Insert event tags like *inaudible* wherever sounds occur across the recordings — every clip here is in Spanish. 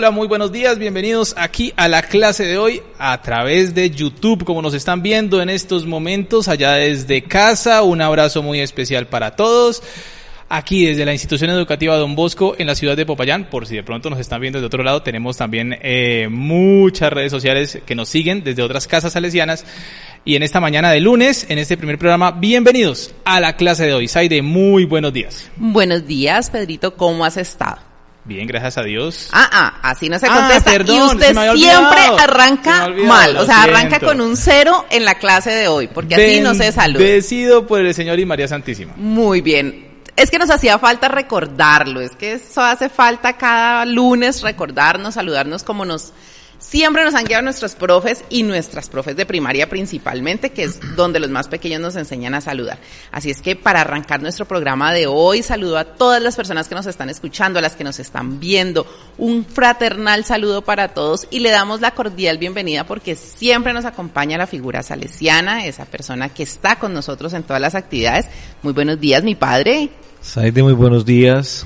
Hola, muy buenos días, bienvenidos aquí a la clase de hoy a través de YouTube, como nos están viendo en estos momentos allá desde casa. Un abrazo muy especial para todos. Aquí desde la institución educativa Don Bosco en la ciudad de Popayán, por si de pronto nos están viendo de otro lado, tenemos también eh, muchas redes sociales que nos siguen desde otras casas salesianas. Y en esta mañana de lunes, en este primer programa, bienvenidos a la clase de hoy. Saide, muy buenos días. Buenos días, Pedrito, ¿cómo has estado? Bien, gracias a Dios. Ah, ah, así no se ah, contesta. y usted siempre arranca mal. O sea, arranca con un cero en la clase de hoy, porque así no se saluda. Bendecido por el Señor y María Santísima. Muy bien. Es que nos hacía falta recordarlo. Es que eso hace falta cada lunes recordarnos, saludarnos como nos Siempre nos han guiado nuestros profes y nuestras profes de primaria principalmente, que es *clears throat* donde los más pequeños nos enseñan a saludar. Así es que para arrancar nuestro programa de hoy, saludo a todas las personas que nos están escuchando, a las que nos están viendo. Un fraternal saludo para todos y le damos la cordial bienvenida porque siempre nos acompaña la figura salesiana, esa persona que está con nosotros en todas las actividades. Muy buenos días, mi padre. Saide, muy buenos días.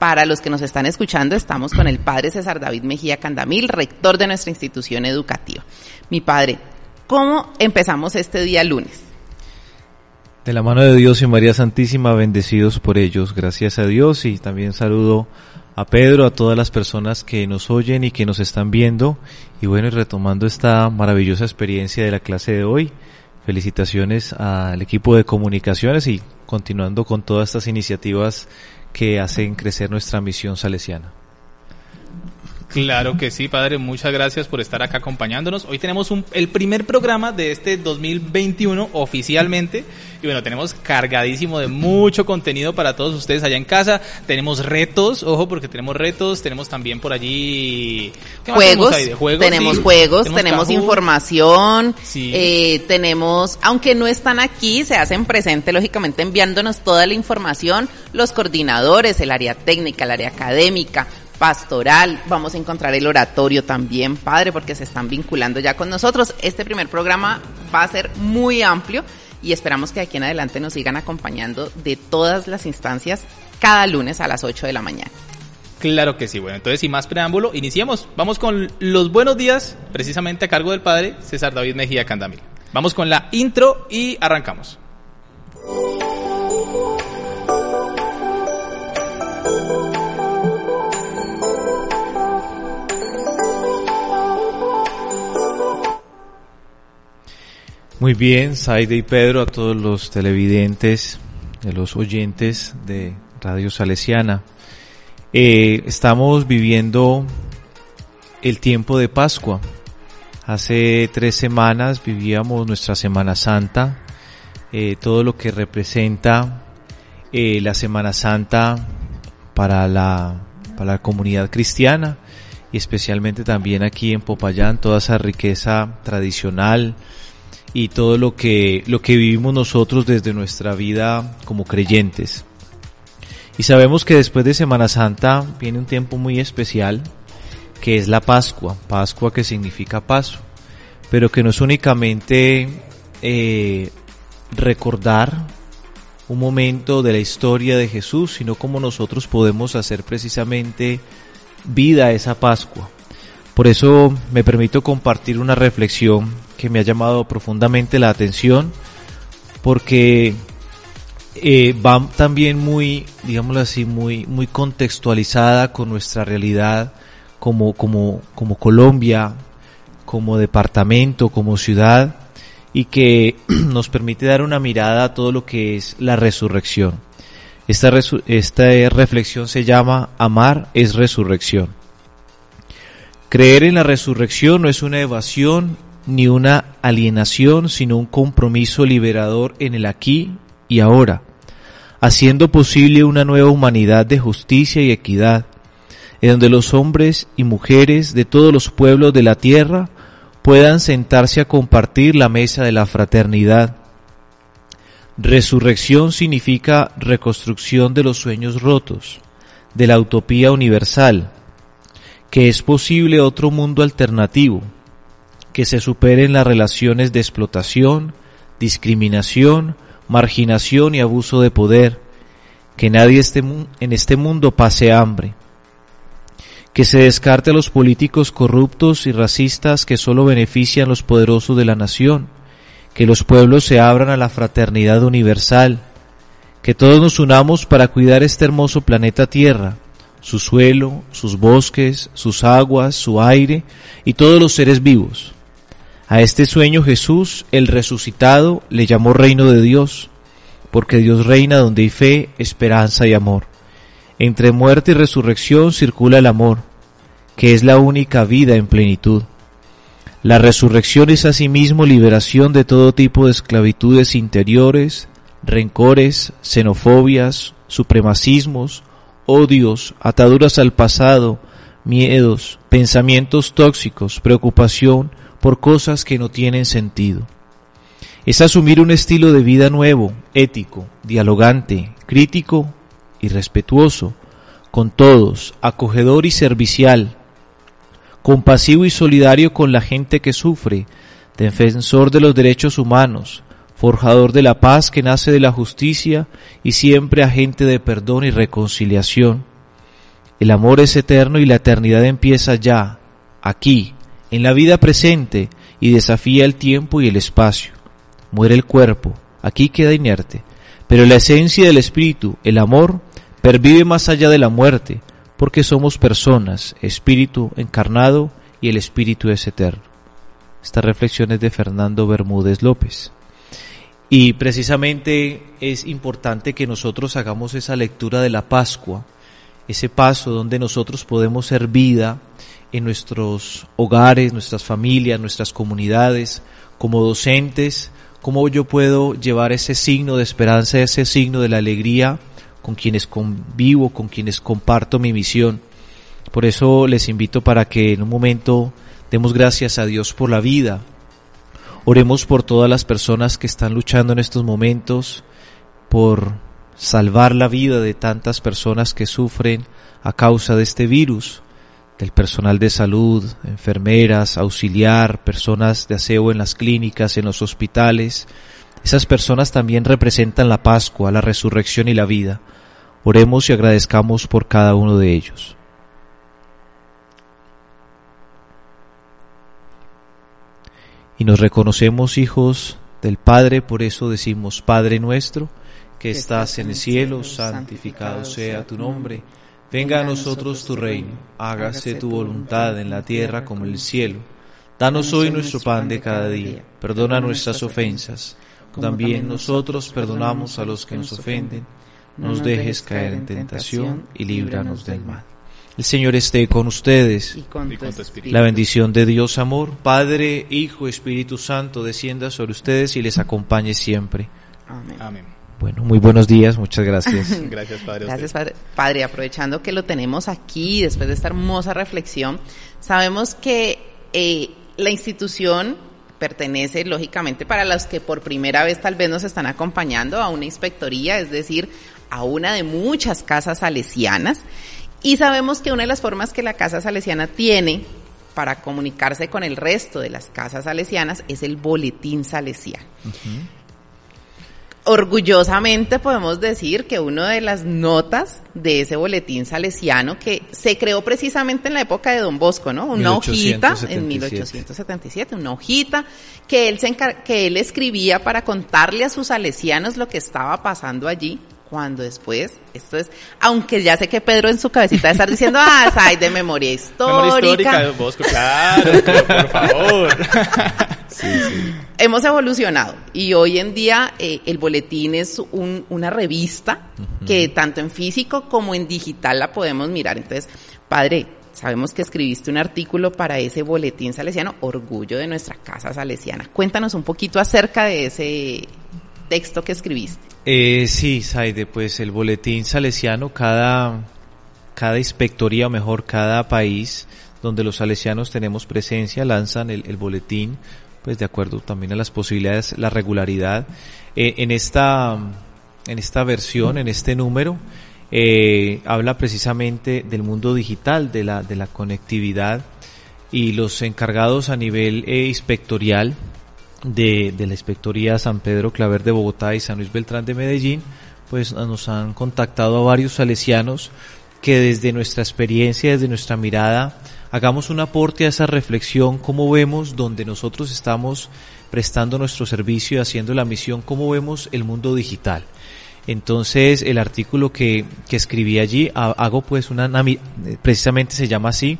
Para los que nos están escuchando, estamos con el padre César David Mejía Candamil, rector de nuestra institución educativa. Mi padre, ¿cómo empezamos este día lunes? De la mano de Dios y María Santísima, bendecidos por ellos, gracias a Dios y también saludo a Pedro, a todas las personas que nos oyen y que nos están viendo. Y bueno, y retomando esta maravillosa experiencia de la clase de hoy, felicitaciones al equipo de comunicaciones y continuando con todas estas iniciativas que hacen crecer nuestra misión salesiana. Claro que sí, padre. Muchas gracias por estar acá acompañándonos. Hoy tenemos un, el primer programa de este 2021 oficialmente. Y bueno, tenemos cargadísimo de mucho contenido para todos ustedes allá en casa. Tenemos retos, ojo, porque tenemos retos. Tenemos también por allí juegos, Tenemos juegos, tenemos, información. Eh, tenemos, aunque no están aquí, se hacen presente, lógicamente, enviándonos toda la información. Los coordinadores, el área técnica, el área académica pastoral, vamos a encontrar el oratorio también, padre, porque se están vinculando ya con nosotros. Este primer programa va a ser muy amplio y esperamos que aquí en adelante nos sigan acompañando de todas las instancias cada lunes a las 8 de la mañana. Claro que sí, bueno, entonces sin más preámbulo, iniciamos. Vamos con los buenos días, precisamente a cargo del padre César David Mejía Candamil. Vamos con la intro y arrancamos. Muy bien, Saide y Pedro, a todos los televidentes, a los oyentes de Radio Salesiana. Eh, estamos viviendo el tiempo de Pascua. Hace tres semanas vivíamos nuestra Semana Santa, eh, todo lo que representa eh, la Semana Santa para la, para la comunidad cristiana y especialmente también aquí en Popayán, toda esa riqueza tradicional, y todo lo que, lo que vivimos nosotros desde nuestra vida como creyentes. Y sabemos que después de Semana Santa viene un tiempo muy especial, que es la Pascua, Pascua que significa paso, pero que no es únicamente eh, recordar un momento de la historia de Jesús, sino como nosotros podemos hacer precisamente vida a esa Pascua. Por eso me permito compartir una reflexión que me ha llamado profundamente la atención porque eh, va también muy, digámoslo así, muy, muy contextualizada con nuestra realidad como, como, como Colombia, como departamento, como ciudad, y que *clears throat* nos permite dar una mirada a todo lo que es la resurrección. Esta, esta reflexión se llama Amar es resurrección. Creer en la resurrección no es una evasión ni una alienación, sino un compromiso liberador en el aquí y ahora, haciendo posible una nueva humanidad de justicia y equidad. en donde los hombres y mujeres de todos los pueblos de la tierra puedan sentarse a compartir la mesa de la fraternidad. Resurrección significa reconstrucción de los sueños rotos, de la utopía universal, que es posible otro mundo alternativo, que se superen las relaciones de explotación, discriminación, marginación y abuso de poder, que nadie en este mundo pase hambre, que se descarte a los políticos corruptos y racistas que solo benefician los poderosos de la nación, que los pueblos se abran a la fraternidad universal, que todos nos unamos para cuidar este hermoso planeta Tierra, su suelo, sus bosques, sus aguas, su aire y todos los seres vivos. A este sueño Jesús, el resucitado, le llamó reino de Dios, porque Dios reina donde hay fe, esperanza y amor. Entre muerte y resurrección circula el amor, que es la única vida en plenitud. La resurrección es asimismo liberación de todo tipo de esclavitudes interiores, rencores, xenofobias, supremacismos, odios, ataduras al pasado, miedos, pensamientos tóxicos, preocupación por cosas que no tienen sentido. Es asumir un estilo de vida nuevo, ético, dialogante, crítico y respetuoso, con todos, acogedor y servicial, compasivo y solidario con la gente que sufre, defensor de los derechos humanos, forjador de la paz que nace de la justicia y siempre agente de perdón y reconciliación. El amor es eterno y la eternidad empieza ya, aquí, en la vida presente, y desafía el tiempo y el espacio. Muere el cuerpo, aquí queda inerte, pero la esencia del espíritu, el amor, pervive más allá de la muerte, porque somos personas, espíritu encarnado y el espíritu es eterno. Esta reflexión es de Fernando Bermúdez López. Y precisamente es importante que nosotros hagamos esa lectura de la Pascua, ese paso donde nosotros podemos ser vida en nuestros hogares, nuestras familias, nuestras comunidades, como docentes, cómo yo puedo llevar ese signo de esperanza, ese signo de la alegría con quienes convivo, con quienes comparto mi misión. Por eso les invito para que en un momento demos gracias a Dios por la vida. Oremos por todas las personas que están luchando en estos momentos, por salvar la vida de tantas personas que sufren a causa de este virus, del personal de salud, enfermeras, auxiliar, personas de aseo en las clínicas, en los hospitales, esas personas también representan la Pascua, la resurrección y la vida. Oremos y agradezcamos por cada uno de ellos. Y nos reconocemos hijos del Padre, por eso decimos, Padre nuestro, que estás en el cielo, santificado sea tu nombre. Venga a nosotros tu reino, hágase tu voluntad en la tierra como en el cielo. Danos hoy nuestro pan de cada día, perdona nuestras ofensas también nosotros perdonamos a los que nos ofenden. No nos dejes caer en tentación y líbranos del mal. El Señor esté con ustedes. Y con tu espíritu. La bendición de Dios, amor, Padre, Hijo, Espíritu Santo, descienda sobre ustedes y les acompañe siempre. Amén. Bueno, muy buenos días, muchas gracias. *laughs* gracias, Padre. Gracias, padre. padre. Aprovechando que lo tenemos aquí, después de esta hermosa reflexión, sabemos que eh, la institución pertenece, lógicamente, para los que por primera vez tal vez nos están acompañando a una inspectoría, es decir, a una de muchas casas salesianas. Y sabemos que una de las formas que la casa salesiana tiene para comunicarse con el resto de las casas salesianas es el boletín salesiano orgullosamente podemos decir que una de las notas de ese boletín salesiano que se creó precisamente en la época de Don Bosco, ¿no? Una hojita en 1877, una hojita que él se que él escribía para contarle a sus salesianos lo que estaba pasando allí cuando después, esto es, aunque ya sé que Pedro en su cabecita de estar diciendo, ah, *laughs* hay de memoria histórica. Memoria histórica de Bosco, claro, por favor. *laughs* sí, sí. Hemos evolucionado y hoy en día eh, el boletín es un, una revista que tanto en físico como en digital la podemos mirar. Entonces, padre, sabemos que escribiste un artículo para ese boletín salesiano, Orgullo de nuestra casa salesiana. Cuéntanos un poquito acerca de ese texto que escribiste. Eh, sí, Saide, pues el boletín salesiano cada, cada inspectoría, o mejor, cada país donde los salesianos tenemos presencia, lanzan el, boletín, pues de acuerdo también a las posibilidades, la regularidad. Eh, en esta, en esta versión, en este número, eh, habla precisamente del mundo digital, de la, de la conectividad y los encargados a nivel eh, inspectorial de, de, la Inspectoría San Pedro Claver de Bogotá y San Luis Beltrán de Medellín, pues nos han contactado a varios salesianos que desde nuestra experiencia, desde nuestra mirada, hagamos un aporte a esa reflexión, cómo vemos donde nosotros estamos prestando nuestro servicio y haciendo la misión, cómo vemos el mundo digital. Entonces, el artículo que, que escribí allí, hago pues una, precisamente se llama así,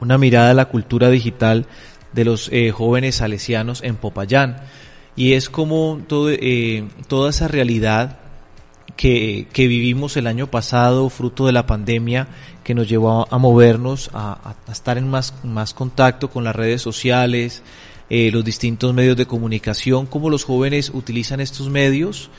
una mirada a la cultura digital de los eh, jóvenes salesianos en Popayán. Y es como todo, eh, toda esa realidad que, que, vivimos el año pasado, fruto de la pandemia, que nos llevó a, movernos, a, a, estar en más, más contacto con las redes sociales, eh, los distintos medios de comunicación, cómo los jóvenes utilizan estos medios.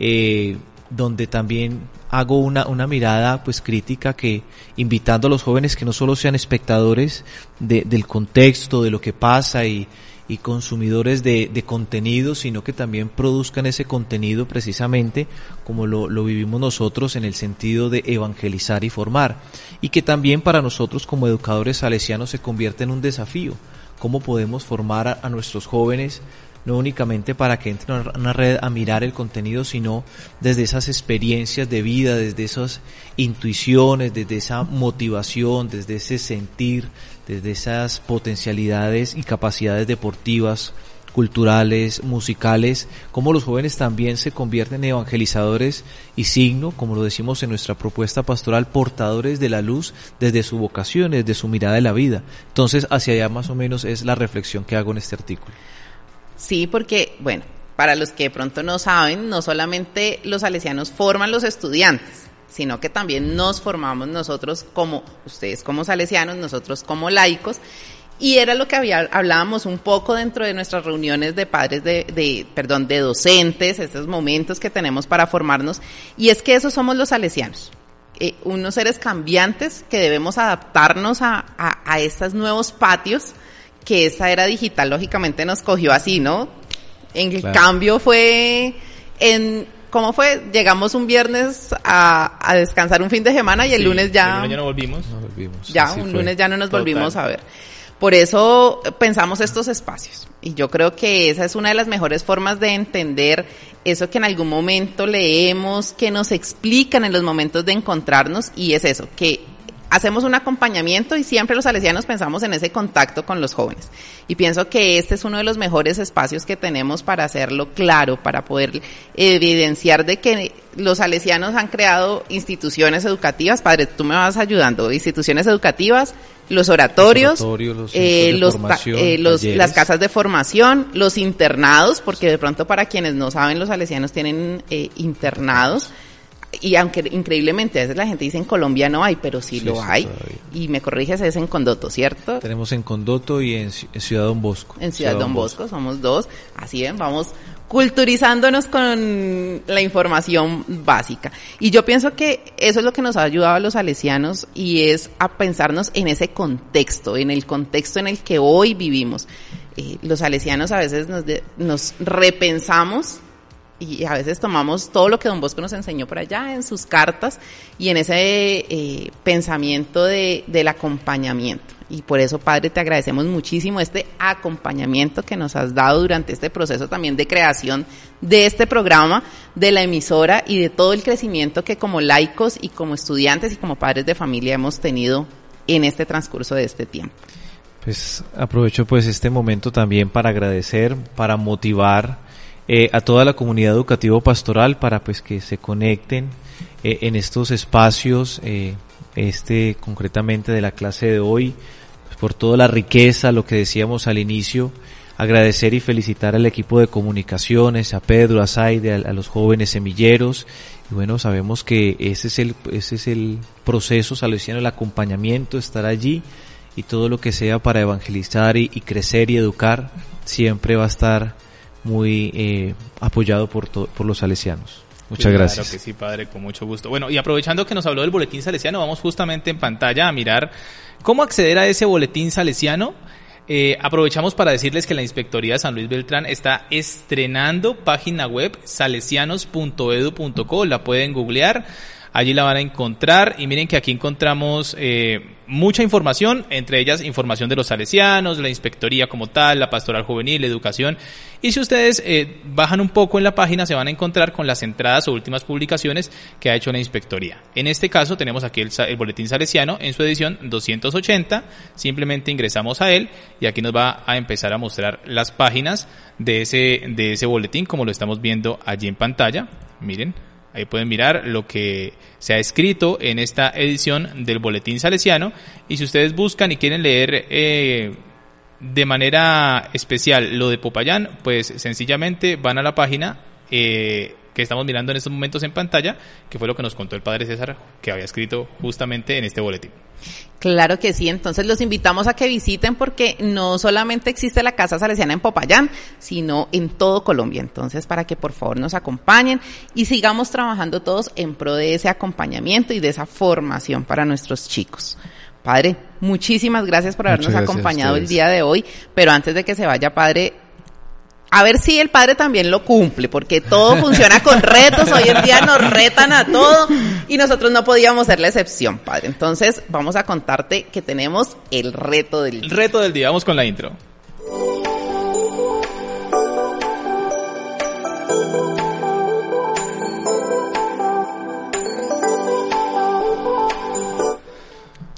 Eh, donde también hago una, una mirada pues crítica que invitando a los jóvenes que no solo sean espectadores de, del contexto, de lo que pasa y, y consumidores de, de, contenido, sino que también produzcan ese contenido precisamente como lo, lo, vivimos nosotros en el sentido de evangelizar y formar. Y que también para nosotros como educadores salesianos se convierte en un desafío. ¿Cómo podemos formar a, a nuestros jóvenes no únicamente para que entren a una red a mirar el contenido, sino desde esas experiencias de vida, desde esas intuiciones, desde esa motivación, desde ese sentir, desde esas potencialidades y capacidades deportivas, culturales, musicales, como los jóvenes también se convierten en evangelizadores y signo, como lo decimos en nuestra propuesta pastoral, portadores de la luz desde su vocación, desde su mirada de la vida. Entonces, hacia allá más o menos es la reflexión que hago en este artículo. Sí, porque, bueno, para los que de pronto no saben, no solamente los salesianos forman los estudiantes, sino que también nos formamos nosotros como, ustedes como salesianos, nosotros como laicos, y era lo que había, hablábamos un poco dentro de nuestras reuniones de padres de, de, perdón, de docentes, esos momentos que tenemos para formarnos, y es que esos somos los salesianos. Eh, unos seres cambiantes que debemos adaptarnos a, a, a estos nuevos patios que esta era digital lógicamente nos cogió así, ¿no? En el cambio fue en ¿Cómo fue? Llegamos un viernes a, a descansar un fin de semana y el lunes ya... El lunes ya no volvimos. No volvimos. Ya, un lunes ya no nos volvimos a ver. Por eso pensamos estos espacios. Y yo creo que esa es una de las mejores formas de entender eso que en algún momento leemos, que nos explican en los momentos de encontrarnos. Y es eso, que hacemos un acompañamiento y siempre los salesianos pensamos en ese contacto con los jóvenes. Y pienso que este es uno de los mejores espacios que tenemos para hacerlo claro, para poder evidenciar de que los salesianos han creado instituciones educativas. Padre, tú me vas ayudando. Instituciones educativas, los oratorios, los eh, los, eh, los las casas de formación, los internados, porque de pronto para quienes no saben, los salesianos tienen eh, internados y aunque increíblemente a veces la gente dice en Colombia no hay, pero sí, lo hay. Y me corriges, es en Condoto, ¿cierto? Tenemos en Condoto y en, Ciudad Don Bosco. En Ciudad, Don, Bosco, somos dos. Así ven, vamos culturizándonos con la información básica. Y yo pienso que eso es lo que nos ha ayudado a los salesianos y es a pensarnos en ese contexto, en el contexto en el que hoy vivimos. Eh, los salesianos a veces nos, nos repensamos y a veces tomamos todo lo que don Bosco nos enseñó por allá en sus cartas y en ese eh, pensamiento de, del acompañamiento. Y por eso, Padre, te agradecemos muchísimo este acompañamiento que nos has dado durante este proceso también de creación de este programa, de la emisora y de todo el crecimiento que como laicos y como estudiantes y como padres de familia hemos tenido en este transcurso de este tiempo. Pues aprovecho pues este momento también para agradecer, para motivar eh, a toda la comunidad educativa pastoral para pues que se conecten eh, en estos espacios, eh, este concretamente de la clase de hoy, pues, por toda la riqueza, lo que decíamos al inicio, agradecer y felicitar al equipo de comunicaciones, a Pedro, a Saide, a, los jóvenes semilleros, y bueno, sabemos que ese es el, ese es el proceso salesiano, el acompañamiento, estar allí, y todo lo que sea para evangelizar y crecer y educar, siempre va a estar muy eh, apoyado por, por los salesianos. Muchas gracias. Claro que sí, padre, con mucho gusto. Bueno, y aprovechando que nos habló del boletín salesiano, vamos justamente en pantalla a mirar cómo acceder a ese boletín salesiano. Eh, aprovechamos para decirles que la Inspectoría de San Luis Beltrán está estrenando página web salesianos.edu.co, la pueden googlear. Allí la van a encontrar y miren que aquí encontramos eh, mucha información, entre ellas información de los salesianos, la inspectoría como tal, la pastoral juvenil, la educación. Y si ustedes eh, bajan un poco en la página se van a encontrar con las entradas o últimas publicaciones que ha hecho la inspectoría. En este caso tenemos aquí el, el boletín salesiano en su edición 280. Simplemente ingresamos a él y aquí nos va a empezar a mostrar las páginas de ese, de ese boletín como lo estamos viendo allí en pantalla. Miren, Ahí pueden mirar lo que se ha escrito en esta edición del Boletín Salesiano. Y si ustedes buscan y quieren leer eh, de manera especial lo de Popayán, pues sencillamente van a la página eh, que estamos mirando en estos momentos en pantalla, que fue lo que nos contó el padre César, que había escrito justamente en este boletín. Claro que sí, entonces los invitamos a que visiten porque no solamente existe la Casa Salesiana en Popayán, sino en todo Colombia. Entonces, para que por favor nos acompañen y sigamos trabajando todos en pro de ese acompañamiento y de esa formación para nuestros chicos. Padre, muchísimas gracias por habernos gracias acompañado el día de hoy, pero antes de que se vaya, Padre, a ver si el padre también lo cumple, porque todo *laughs* funciona con retos, hoy en día nos retan a todo y nosotros no podíamos ser la excepción, padre. Entonces vamos a contarte que tenemos el reto del El día. reto del día, vamos con la intro.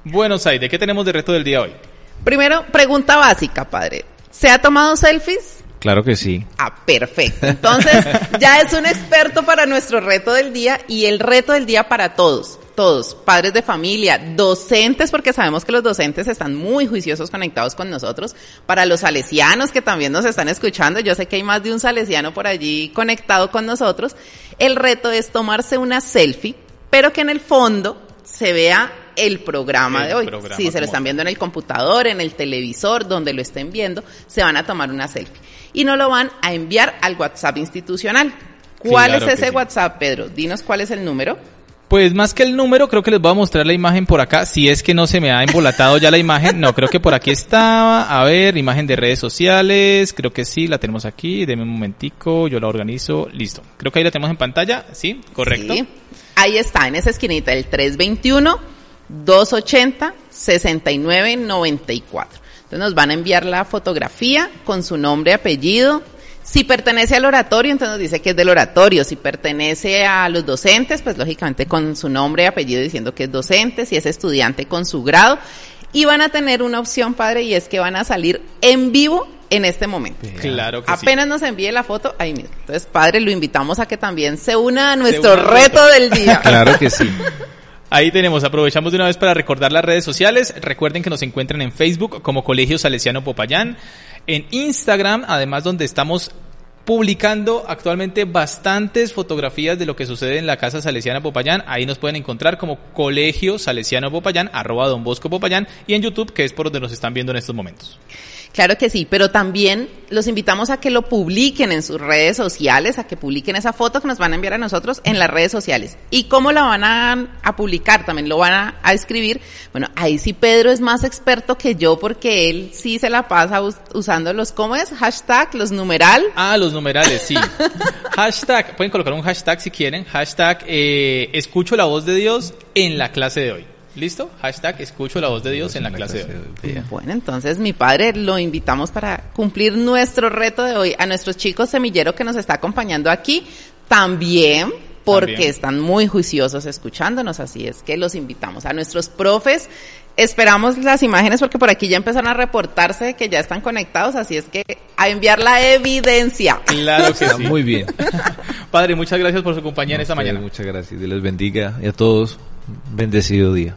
Bueno, Saide, ¿qué tenemos de reto del día hoy? Primero, pregunta básica, padre. ¿Se ha tomado selfies? Claro que sí. Ah, perfecto. Entonces, *laughs* ya es un experto para nuestro reto del día y el reto del día para todos, todos, padres de familia, docentes, porque sabemos que los docentes están muy juiciosos conectados con nosotros, para los salesianos que también nos están escuchando, yo sé que hay más de un salesiano por allí conectado con nosotros, el reto es tomarse una selfie, pero que en el fondo se vea el programa El de hoy. programa Sí, se lo están viendo en el computador, en el televisor, donde lo estén viendo, se van a tomar una selfie. Y nos lo van a enviar al WhatsApp institucional. ¿Cuál Claro es ese sí. WhatsApp, Pedro? Dinos cuál es el número. Pues más que el número, creo que les voy a mostrar la imagen por acá. Si es que no se me ha embolatado ya la imagen. No, creo que por aquí estaba. A ver, imagen de redes sociales. Creo que sí, la tenemos aquí. Deme un momentico, yo la organizo. Listo. Creo que ahí la tenemos en pantalla. Sí, correcto. Sí. Ahí está, en esa esquinita, el 321-280-6994. Entonces nos van a enviar la fotografía con su nombre, apellido. Si pertenece al oratorio, entonces nos dice que es del oratorio. Si pertenece a los docentes, pues lógicamente con su nombre y apellido diciendo que es docente. Si es estudiante, con su grado. Y van a tener una opción, padre, y es que van a salir en vivo en este momento. Claro que sí. Apenas nos envíe la foto, ahí mismo. Entonces, padre, lo invitamos a que también se una a nuestro una al reto reto. del día. *laughs* Claro que sí. Ahí tenemos, aprovechamos de una vez para recordar las redes sociales. Recuerden que nos encuentran en Facebook como Colegio Salesiano Popayán, en Instagram, además donde estamos publicando actualmente bastantes fotografías de lo que sucede en la Casa Salesiana Popayán. Ahí nos pueden encontrar como Colegio Salesiano Popayán, arroba Don Bosco Popayán, y en YouTube, que es por donde nos están viendo en estos momentos. Claro que sí, pero también los invitamos a que lo publiquen en sus redes sociales, a que publiquen esa foto que nos van a enviar a nosotros en las redes sociales. ¿Y cómo la van a, publicar? También lo van a, escribir. Bueno, ahí sí Pedro es más experto que yo porque él sí se la pasa us- usando los, ¿cómo es? Hashtag, los numeral. Ah, los numerales, sí. *laughs* hashtag, pueden colocar un hashtag si quieren. Hashtag, eh, escucho la voz de Dios en la clase de hoy. ¿Listo? Hashtag, escucho la voz de Dios en la clase de hoy. Bueno, entonces mi padre lo invitamos para cumplir nuestro reto de hoy. A nuestros chicos semilleros que nos está acompañando aquí, también porque También. están muy juiciosos escuchándonos, así es que los invitamos. A nuestros profes, esperamos las imágenes porque por aquí ya empezaron a reportarse que ya están conectados, así es que a enviar la evidencia. Claro que *laughs* sí. muy bien. *laughs* Padre, muchas gracias por su compañía en esta mañana. Muchas gracias. Dios les bendiga y a todos. Bendecido día.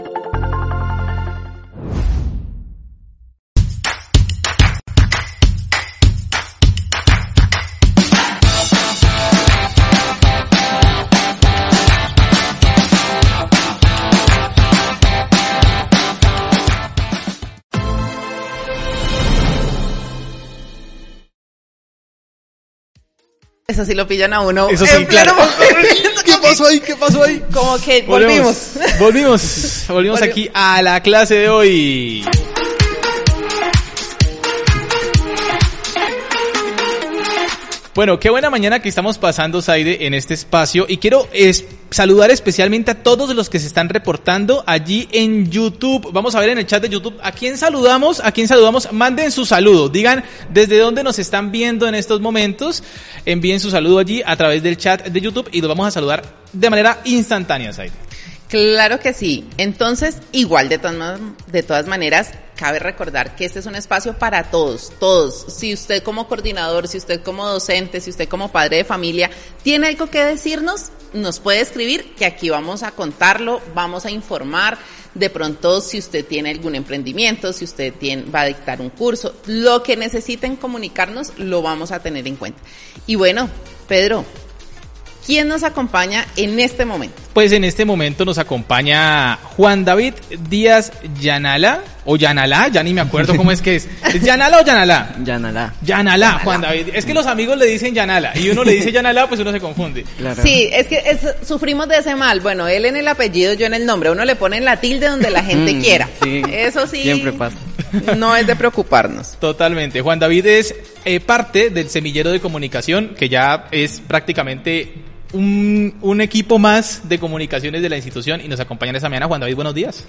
Eso sí lo pillan a uno. Eso sí, en claro. *laughs* ¿Qué pasó ahí? ¿Qué pasó ahí? Como que volvimos. Volvimos, volvimos Volvi- aquí a la clase de hoy. Bueno, qué buena mañana que estamos pasando, Saide, en este espacio. Y quiero saludar especialmente a todos los que se están reportando allí en YouTube. Vamos a ver en el chat de YouTube a quién saludamos, a quién saludamos. Manden su saludo. Digan desde dónde nos están viendo en estos momentos. Envíen su saludo allí a través del chat de YouTube y los vamos a saludar de manera instantánea, Saide. Claro que sí. Entonces, igual de ma- de todas maneras, cabe recordar que este es un espacio para todos, todos. Si usted como coordinador, si usted como docente, si usted como padre de familia tiene algo que decirnos, nos puede escribir que aquí vamos a contarlo, vamos a informar. De pronto, si usted tiene algún emprendimiento, si usted va a dictar un curso, lo que necesiten comunicarnos, lo vamos a tener en cuenta. Y bueno, Pedro, ¿quién nos acompaña en este momento? Pues en este momento nos acompaña Juan David Díaz Yanala, o Yanala, ya ni me acuerdo cómo es que es. *laughs* ¿Es Yanala o Yanala? Yanala. Yanala, Juan David. Es que los amigos le dicen Yanala y uno le dice Yanala, pues uno se confunde. Claro. Sí, es que es- sufrimos de ese mal. Bueno, él en el apellido, yo en el nombre. Uno le pone la tilde donde la gente Mm, quiera. sí, Eso sí. siempre pasa. No es de preocuparnos. Totalmente. Juan David es eh, parte del semillero de comunicación, que ya es prácticamente un, un equipo más de comunicaciones de la institución y nos acompaña esta mañana. Juan David, buenos días.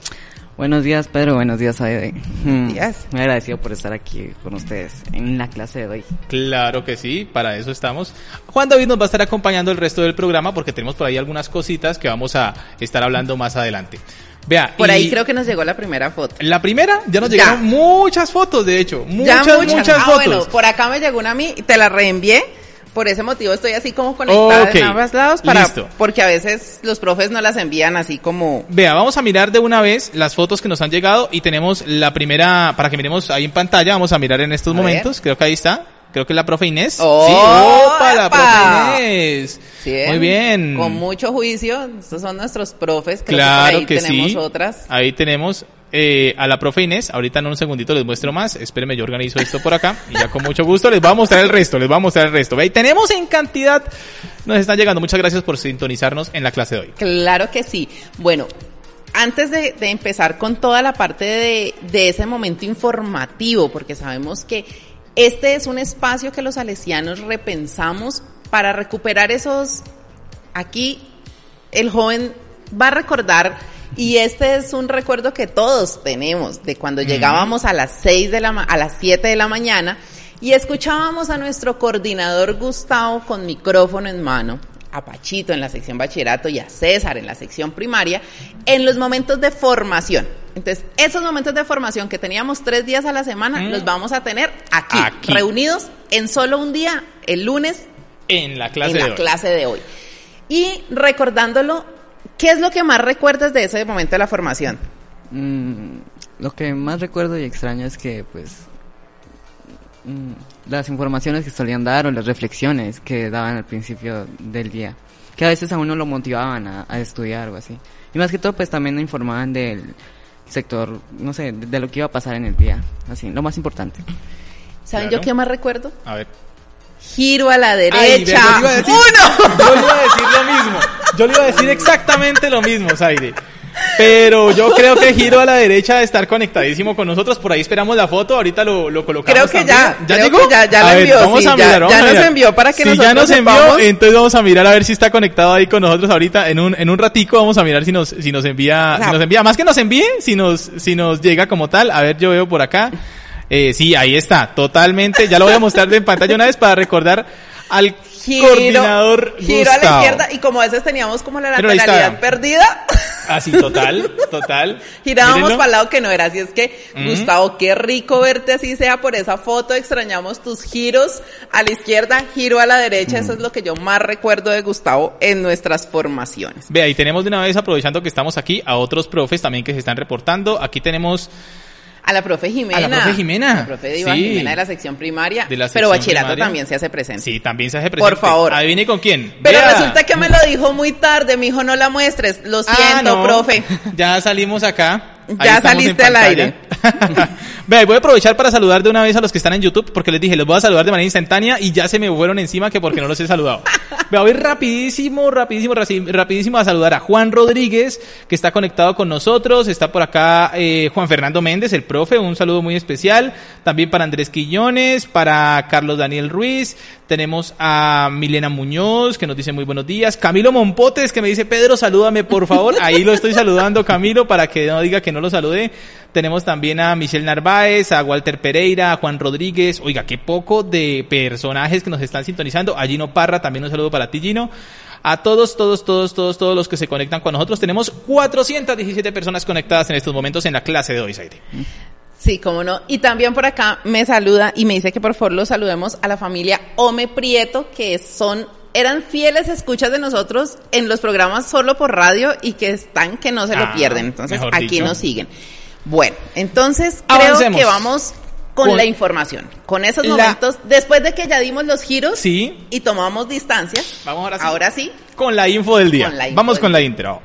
Buenos días, Pedro. Buenos días, Aide. Mm, días. Muy agradecido por estar aquí con ustedes en la clase de hoy. Claro que sí, para eso estamos. Juan David nos va a estar acompañando el resto del programa porque tenemos por ahí algunas cositas que vamos a estar hablando más adelante. Vea, Por y ahí creo que nos llegó la primera foto. La primera, ya nos Ya. llegaron muchas fotos, de hecho. Muchas, Ya muchas, Ah, fotos. bueno, por acá me llegó una a mí y te la reenvié. Por ese motivo estoy así como conectada Ok, en ambos lados para, listo. porque a veces los profes no las envían así como Vea, vamos a mirar de una vez las fotos que nos han llegado y tenemos la primera, para que miremos ahí en pantalla, vamos a mirar en estos A momentos, creo que ahí está, creo que es la profe Inés. ¡Oh, sí, opa, la profe Inés. Sí, Muy bien. Con mucho juicio. Estos son nuestros profes. Creo que Claro por ahí que tenemos sí. otras. Ahí tenemos eh, a la profe Inés. Ahorita en un segundito les muestro más. Espérenme, yo organizo esto por acá. Y ya con mucho gusto les voy a mostrar el resto. Les voy a mostrar el resto. Ve, tenemos en cantidad. Nos están llegando. Muchas gracias por sintonizarnos en la clase de hoy. Claro que sí. Bueno, antes de, de empezar con toda la parte de, de ese momento informativo, porque sabemos que este es un espacio que los salesianos repensamos para recuperar esos... Aquí el joven va a recordar, y este es un recuerdo que todos tenemos, de cuando llegábamos a las seis de la, ma- a las 7 de la mañana y escuchábamos a nuestro coordinador Gustavo con micrófono en mano, a Pachito en la sección bachillerato y a César en la sección primaria, en los momentos de formación. Entonces, esos momentos de formación que teníamos tres días a la semana, Mm. los vamos a tener aquí, Aquí. reunidos en solo un día, el lunes, En la clase en de la hoy. clase de hoy. Y recordándolo, ¿qué es lo que más recuerdas de ese momento de la formación? Mm, lo que más recuerdo y extraño es que, pues, mm, las informaciones que solían dar o las reflexiones que daban al principio del día, que a veces a uno lo motivaban a, a estudiar o así. Y más que todo, pues también informaban del sector, no sé, de, de lo que iba a pasar en el día, así, lo más importante. ¿Saben Claro. yo qué más recuerdo? A ver. Giro a la Ay, derecha. yo le iba a decir- ¡Uno! Yo iba a decir lo mismo. *laughs* Yo le iba a decir exactamente lo mismo, Zaire. Pero yo creo que giro a la derecha de estar conectadísimo con nosotros. Por ahí esperamos la foto. Ahorita lo, lo colocamos. Creo que ya, creo llegó? que ya- ya la ver, envió, Vamos sí, a ya- mirar, ya vamos a nos envió para que si ya nosotros nos envió, entonces vamos a mirar a ver si está conectado ahí con nosotros ahorita. En un, en un ratico vamos a mirar si nos, si nos envía, si nos envía, más que nos envíe, si nos, si nos llega como tal. A ver, yo veo por acá. Eh, sí, ahí está, totalmente. Ya lo voy a mostrar en pantalla una vez para recordar al Giro, coordinador giro a la izquierda y como a veces teníamos como la lateralidad perdida, Así, total, total. *laughs* girábamos para el lado que no era. Así es que. Gustavo, qué rico verte así sea por esa foto. Extrañamos tus giros a la izquierda, giro a la derecha. Eso es lo que yo más recuerdo de Gustavo en nuestras formaciones. Vea, y tenemos de una vez, aprovechando que estamos aquí, a otros profes también que se están reportando. Aquí tenemos A la profe Jimena. A la profe Jimena. La profe Sí. Jimena de la sección primaria. De la pero sección bachillerato primaria. también se hace presente. Sí, también se hace presente. Por favor. Adivine con quién. Pero Vea. resulta que me lo dijo muy tarde, mi hijo no la muestres. Lo Ah, siento, no. profe. *laughs* Ya salimos acá. Ya saliste al aire. *laughs* Ve, voy a aprovechar para saludar de una vez a los que están en YouTube, porque les dije, los voy a saludar de manera instantánea y ya se me fueron encima que porque no los he saludado. *laughs* Me voy rapidísimo, rapidísimo, rapidísimo a saludar a Juan Rodríguez, que está conectado con nosotros. Está por acá eh, Juan Fernando Méndez, el profe, un saludo muy especial. También para Andrés Quillones, para Carlos Daniel Ruiz. Tenemos a Milena Muñoz, que nos dice muy buenos días. Camilo Mompotes, que me dice, Pedro, salúdame por favor. Ahí lo estoy saludando, Camilo, para que no diga que no lo saludé. Tenemos también a Michelle Narváez, a Walter Pereira, a Juan Rodríguez. Oiga, qué poco de personajes que nos están sintonizando. A Gino Parra, también un saludo para ti, Gino. A todos, todos, todos, todos, todos los que se conectan con nosotros. Tenemos 417 personas conectadas en estos momentos en la clase de hoy, Saide. Sí, cómo no. Y también por acá me saluda y me dice que por favor lo saludemos a la familia Ome Prieto, que son, eran fieles escuchas de nosotros en los programas solo por radio y que están que no se lo Ah, pierden. Entonces aquí dicho. nos siguen. Bueno, entonces creo que vamos con, Con- la información. Con esos La- momentos, después de que ya dimos los giros Sí. y tomamos distancias, Vamos ahora sí. ahora sí, Con la info del día. Con info Vamos del con la intro.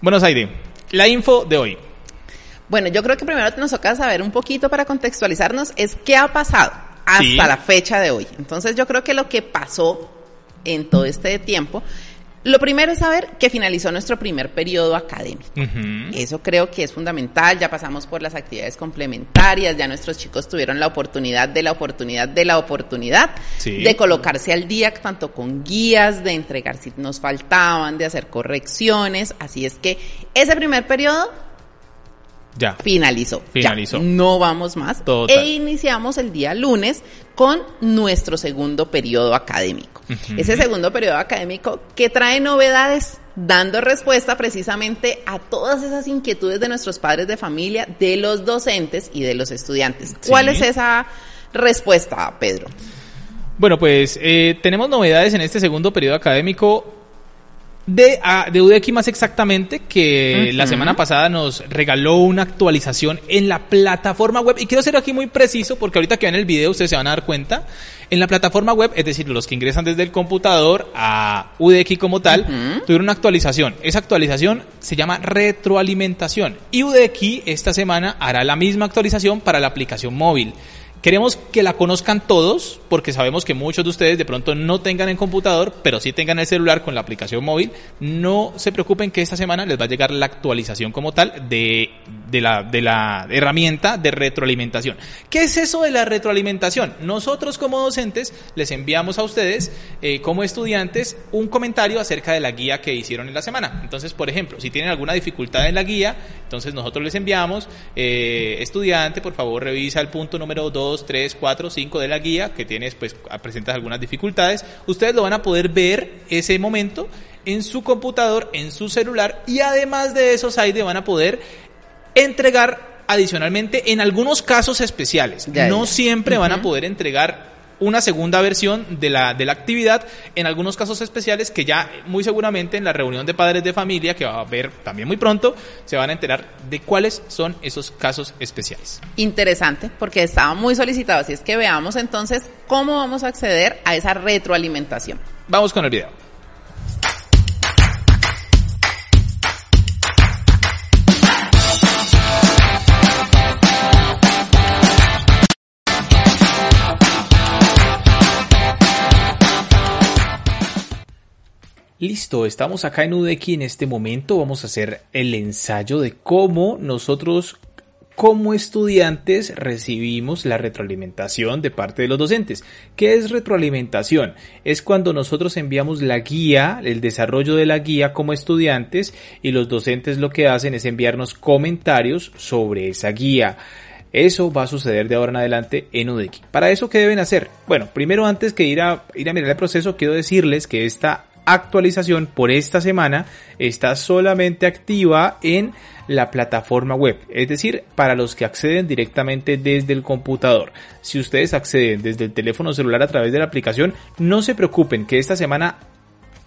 Bueno, Saide, la info de hoy. Bueno, yo creo que primero nos toca saber un poquito para contextualizarnos es qué ha pasado hasta Sí. la fecha de hoy. Entonces yo creo que lo que pasó en todo este tiempo, lo primero es saber que finalizó nuestro primer periodo académico. Eso creo que es fundamental, ya pasamos por las actividades complementarias, ya nuestros chicos tuvieron la oportunidad de la oportunidad de la oportunidad Sí. de colocarse al día tanto con guías, de entregar si nos faltaban, de hacer correcciones, así es que ese primer periodo Ya. finalizó. Finalizó. Ya, no vamos más. Total. E iniciamos el día lunes con nuestro segundo periodo académico. Ese segundo periodo académico que trae novedades dando respuesta precisamente a todas esas inquietudes de nuestros padres de familia, de los docentes y de los estudiantes. ¿Cuál es esa respuesta, Pedro? Bueno, pues eh, tenemos novedades en este segundo periodo académico de, ah, de UDEC más exactamente, que la semana pasada nos regaló una actualización en la plataforma web. Y quiero ser aquí muy preciso porque ahorita que ven el video ustedes se van a dar cuenta. En la plataforma web, es decir, los que ingresan desde el computador a UDEC como tal, tuvieron una actualización. Esa actualización se llama retroalimentación. Y UDEC esta semana hará la misma actualización para la aplicación móvil. Queremos que la conozcan todos, porque sabemos que muchos de ustedes de pronto no tengan en computador, pero sí tengan el celular con la aplicación móvil. No se preocupen que esta semana les va a llegar la actualización como tal de, de, la, de la herramienta de retroalimentación. ¿Qué es eso de la retroalimentación? Nosotros como docentes les enviamos a ustedes, eh, como estudiantes, un comentario acerca de la guía que hicieron en la semana. Entonces, por ejemplo, si tienen alguna dificultad en la guía, entonces nosotros les enviamos, eh, estudiante, por favor revisa el punto número 2, 3, 4, 5 de la guía, que tienes, pues, presentas algunas dificultades. Ustedes lo van a poder ver ese momento en su computador, en su celular, y además de eso, Saide, van a poder entregar adicionalmente en algunos casos especiales. Ya, no siempre van a poder entregar una segunda versión de la, de la actividad en algunos casos especiales que ya muy seguramente en la reunión de padres de familia que va a haber también muy pronto se van a enterar de cuáles son esos casos especiales. Interesante, porque estaba muy solicitado. Así es que veamos entonces cómo vamos a acceder a esa retroalimentación. Vamos con el video. Listo, estamos acá en UDEC y en este momento vamos a hacer el ensayo de cómo nosotros como estudiantes recibimos la retroalimentación de parte de los docentes. ¿Qué es retroalimentación? Es cuando nosotros enviamos la guía, el desarrollo de la guía como estudiantes y los docentes lo que hacen es enviarnos comentarios sobre esa guía. Eso va a suceder de ahora en adelante en UDEC. Para eso, ¿qué deben hacer? Bueno, primero antes que ir a, ir a mirar el proceso, quiero decirles que esta actualización por esta semana está solamente activa en la plataforma web, es decir, para los que acceden directamente desde el computador. Si ustedes acceden desde el teléfono celular a través de la aplicación, no se preocupen que esta semana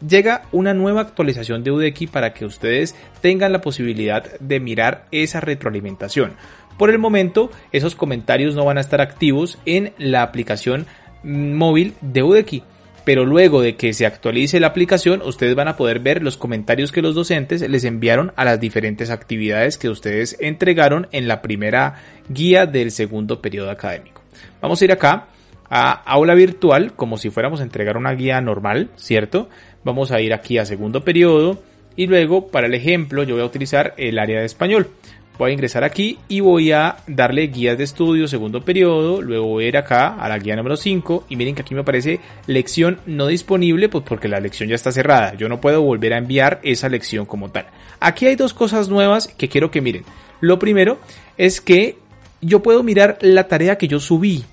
llega una nueva actualización de UDEC para que ustedes tengan la posibilidad de mirar esa retroalimentación. Por el momento, esos comentarios no van a estar activos en la aplicación móvil de UDECI pero luego de que se actualice la aplicación, ustedes van a poder ver los comentarios que los docentes les enviaron a las diferentes actividades que ustedes entregaron en la primera guía del segundo periodo académico. Vamos a ir acá a aula virtual, como si fuéramos a entregar una guía normal, ¿cierto? Vamos a ir aquí a segundo periodo y luego para el ejemplo yo voy a utilizar el área de español voy a ingresar aquí y voy a darle guías de estudio segundo periodo, luego voy a ir acá a la guía número 5 y miren que aquí me aparece lección no disponible pues porque la lección ya está cerrada, yo no puedo volver a enviar esa lección como tal. Aquí hay dos cosas nuevas que quiero que miren. Lo primero es que yo puedo mirar la tarea que yo subí,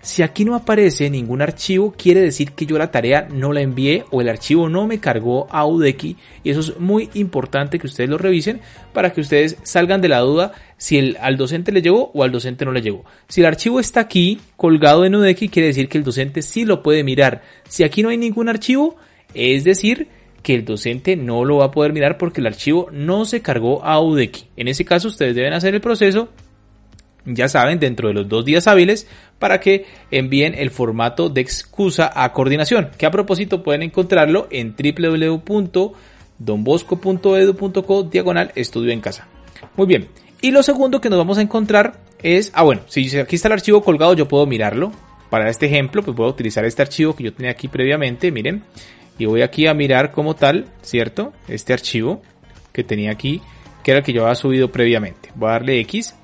si aquí no aparece ningún archivo, quiere decir que yo la tarea no la envié o el archivo no me cargó a Udeki y eso es muy importante que ustedes lo revisen para que ustedes salgan de la duda si el, al docente le llegó o al docente no le llegó. Si el archivo está aquí colgado en Udeki, quiere decir que el docente sí lo puede mirar. Si aquí no hay ningún archivo, es decir que el docente no lo va a poder mirar porque el archivo no se cargó a Udeki. En ese caso ustedes deben hacer el proceso ya saben, dentro de los dos días hábiles para que envíen el formato de excusa a coordinación, que a propósito pueden encontrarlo en www.donbosco.edu.co diagonal estudio en casa. Muy bien. Y lo segundo que nos vamos a encontrar es, ah bueno, si aquí está el archivo colgado yo puedo mirarlo. Para este ejemplo, pues puedo utilizar este archivo que yo tenía aquí previamente, miren. Y voy aquí a mirar como tal, ¿cierto? Este archivo que tenía aquí, que era el que yo había subido previamente. Voy a darle X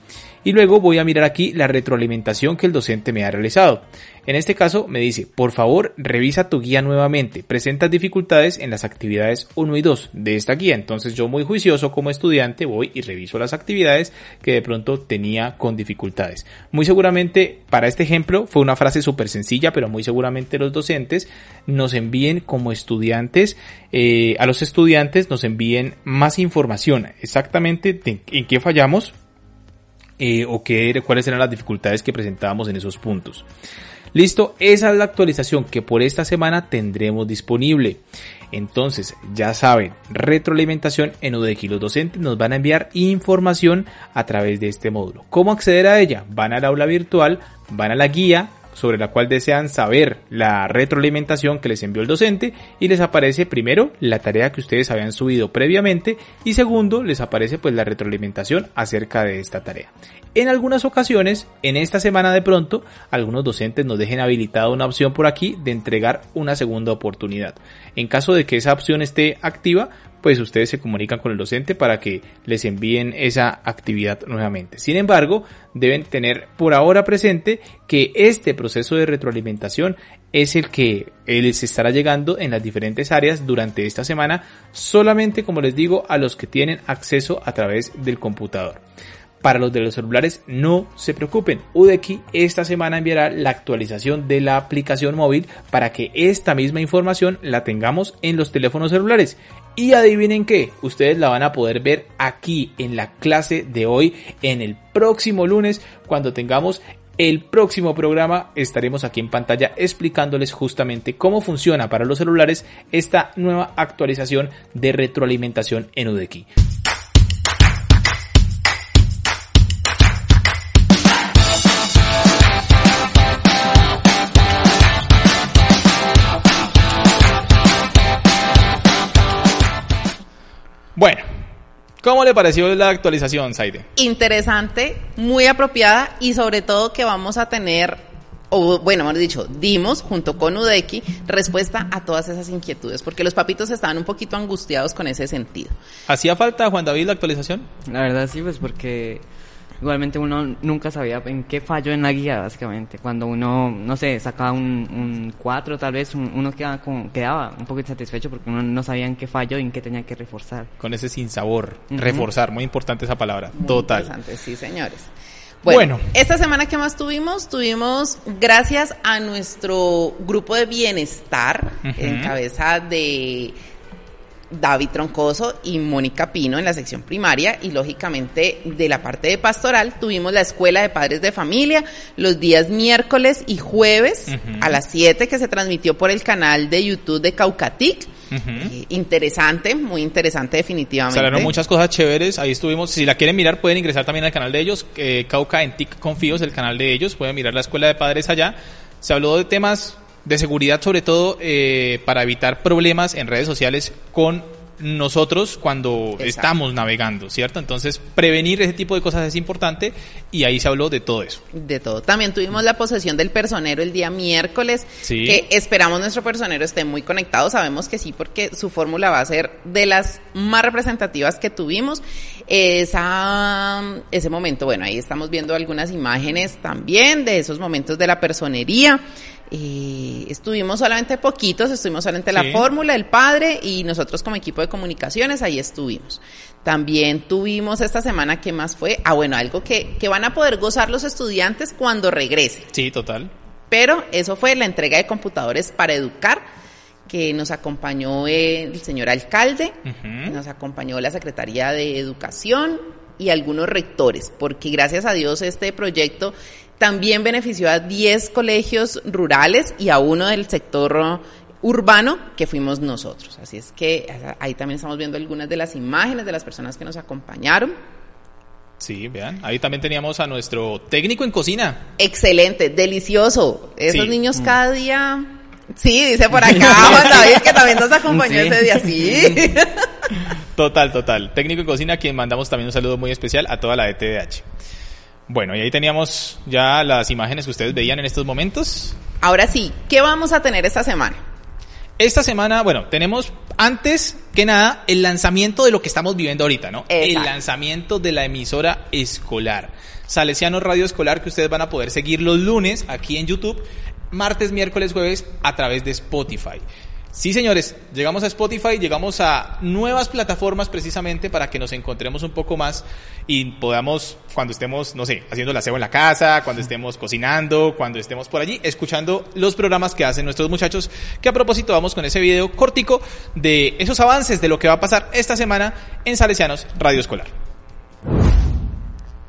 y luego voy a mirar aquí la retroalimentación que el docente me ha realizado. En este caso me dice, por favor revisa tu guía nuevamente, presentas dificultades en las actividades 1 y 2 de esta guía. Entonces yo muy juicioso como estudiante voy y reviso las actividades que de pronto tenía con dificultades. Muy seguramente para este ejemplo fue una frase súper sencilla, pero muy seguramente los docentes nos envíen como estudiantes, eh, a los estudiantes nos envíen más información exactamente en qué fallamos eh, o qué, cuáles eran las dificultades que presentábamos en esos puntos. Listo, esa es la actualización que por esta semana tendremos disponible. Entonces, ya saben, retroalimentación en UDECI. Los docentes nos van a enviar información a través de este módulo. ¿Cómo acceder a ella? Van al aula virtual, van a la guía, sobre la cual desean saber la retroalimentación que les envió el docente y les aparece primero la tarea que ustedes habían subido previamente y segundo les aparece pues la retroalimentación acerca de esta tarea. En algunas ocasiones, en esta semana de pronto, algunos docentes nos dejen habilitada una opción por aquí de entregar una segunda oportunidad. En caso de que esa opción esté activa, pues ustedes se comunican con el docente para que les envíen esa actividad nuevamente. Sin embargo, deben tener por ahora presente que este proceso de retroalimentación es el que les estará llegando en las diferentes áreas durante esta semana, solamente como les digo, a los que tienen acceso a través del computador. Para los de los celulares, no se preocupen. UDECI esta semana enviará la actualización de la aplicación móvil para que esta misma información la tengamos en los teléfonos celulares. Y adivinen qué, ustedes la van a poder ver aquí en la clase de hoy, en el próximo lunes, cuando tengamos el próximo programa estaremos aquí en pantalla explicándoles justamente cómo funciona para los celulares esta nueva actualización de retroalimentación en UDECI. Bueno, ¿cómo le pareció la actualización, Saide? Interesante, muy apropiada y sobre todo que vamos a tener, o bueno, hemos dicho, dimos junto con UDECI respuesta a todas esas inquietudes, porque los papitos estaban un poquito angustiados con ese sentido. ¿Hacía falta, Juan David, la actualización? La verdad sí, pues porque Igualmente uno nunca sabía en qué falló en la guía, básicamente. Cuando uno, no sé, sacaba un 4 tal vez, uno quedaba, quedaba un poco insatisfecho porque uno no sabía en qué falló y en qué tenía que reforzar. Con ese sinsabor, reforzar, muy importante esa palabra, total. Interesante, sí, señores. Bueno, esta semana que más tuvimos, tuvimos gracias a nuestro grupo de bienestar en cabeza de David Troncoso y Mónica Pino en la sección primaria y lógicamente de la parte de pastoral tuvimos la escuela de padres de familia los días miércoles y jueves a las 7 que se transmitió por el canal de YouTube de Caucatic. Eh, interesante, muy interesante definitivamente. Salieron muchas cosas chéveres, ahí estuvimos, si la quieren mirar pueden ingresar también al canal de ellos, eh, Cauca en TIC Confíos, el canal de ellos, pueden mirar la escuela de padres allá. Se habló de temas de seguridad sobre todo eh, para evitar problemas en redes sociales con nosotros cuando estamos navegando, ¿cierto? Entonces, prevenir ese tipo de cosas es importante y ahí se habló de todo eso. De todo. También tuvimos la posesión del personero el día miércoles, Sí. que esperamos nuestro personero esté muy conectado, sabemos que sí, porque su fórmula va a ser de las más representativas que tuvimos. Esa, ese momento, bueno, ahí estamos viendo algunas imágenes también de esos momentos de la personería. Eh, estuvimos solamente poquitos, estuvimos solamente Sí. la fórmula, el padre y nosotros como equipo de comunicaciones, ahí estuvimos. También tuvimos esta semana, ¿qué más fue? Ah, bueno, algo que, que van a poder gozar los estudiantes cuando regresen. Sí, total. Pero eso fue la entrega de computadores para educar, que nos acompañó el señor alcalde, Ujú. nos acompañó la Secretaría de Educación y algunos rectores, porque gracias a Dios este proyecto también benefició a 10 colegios rurales y a uno del sector urbano que fuimos nosotros. Así es que ahí también estamos viendo algunas de las imágenes de las personas que nos acompañaron. Sí, vean, ahí también teníamos a nuestro técnico en cocina. Excelente, delicioso. Esos Sí. niños cada día. Sí, dice por acá Juan *laughs* David que también nos acompañó Sí. ese día. Sí. *laughs* Total, total. Técnico en cocina, a quien mandamos también un saludo muy especial a toda la ETDH. Bueno, y ahí teníamos ya las imágenes que ustedes veían en estos momentos. Ahora sí, ¿qué vamos a tener esta semana? Esta semana, bueno, tenemos antes que nada el lanzamiento de lo que estamos viviendo ahorita, ¿no? El lanzamiento de la emisora escolar. Salesiano Radio Escolar que ustedes van a poder seguir los lunes aquí en YouTube, martes, miércoles, jueves a través de Spotify. Sí, señores, llegamos a Spotify, llegamos a nuevas plataformas precisamente para que nos encontremos un poco más y podamos, cuando estemos, no sé, haciendo el aseo en la casa, cuando estemos cocinando, cuando estemos por allí, escuchando los programas que hacen nuestros muchachos, que a propósito vamos con ese video cortico de esos avances de lo que va a pasar esta semana en Salesianos Radio Escolar.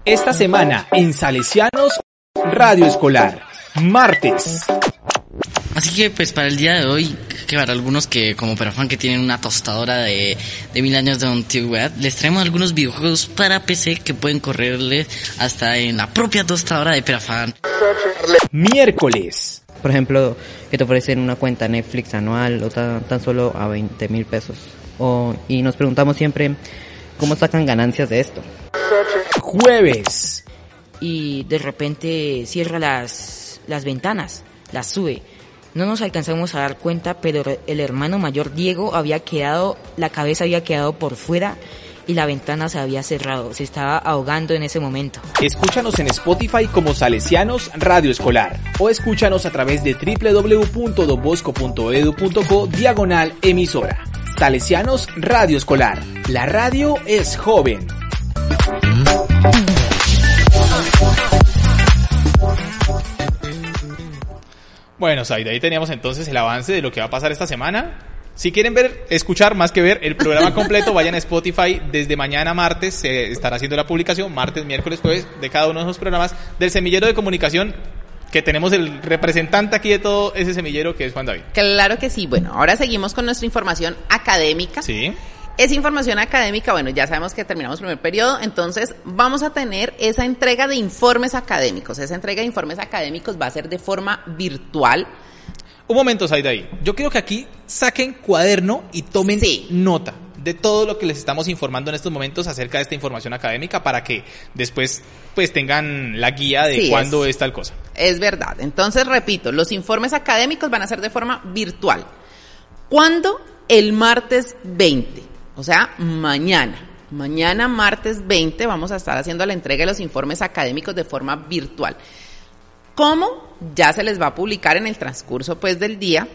Esta semana en Salesianos Radio Escolar. Martes. Así que pues para el día de hoy, que para algunos que como Perafan que tienen una tostadora de, de mil años de antigüedad, les traemos algunos videojuegos para PC que pueden correrle hasta en la propia tostadora de Perafan. Miércoles. Por ejemplo, que te ofrecen una cuenta Netflix anual o tan, tan solo a 20 mil pesos. O, y nos preguntamos siempre, ¿cómo sacan ganancias de esto? Jueves. y de repente cierra las, las ventanas, las sube. No nos alcanzamos a dar cuenta, pero el hermano mayor Diego había quedado, la cabeza había quedado por fuera y la ventana se había cerrado. Se estaba ahogando en ese momento. Escúchanos en Spotify como Salesianos Radio Escolar o escúchanos a través de www.donbosco.edu.co diagonal emisora. Salesianos Radio Escolar. La radio es joven. Bueno, Saida, ahí teníamos entonces el avance de lo que va a pasar esta semana. Si quieren ver, escuchar más que ver el programa *laughs* completo, vayan a Spotify. Desde mañana martes se estará haciendo la publicación, martes, miércoles, jueves, de cada uno de esos programas del semillero de comunicación que tenemos el representante aquí de todo ese semillero que es Juan David. Claro que sí. Bueno, ahora seguimos con nuestra información académica. Sí. Esa información académica, bueno, ya sabemos que terminamos el primer periodo, entonces vamos a tener esa entrega de informes académicos. Esa entrega de informes académicos va a ser de forma virtual. Un momento, Saida, ahí. Yo quiero que aquí saquen cuaderno y tomen Sí. nota de todo lo que les estamos informando en estos momentos acerca de esta información académica para que después pues tengan la guía de Sí, cuándo es. es tal cosa. Es verdad. Entonces, repito, los informes académicos van a ser de forma virtual. ¿Cuándo? El martes 20. O sea, mañana. Mañana, martes 20, vamos a estar haciendo la entrega de los informes académicos de forma virtual. ¿Cómo? Ya se les va a publicar en el transcurso pues del día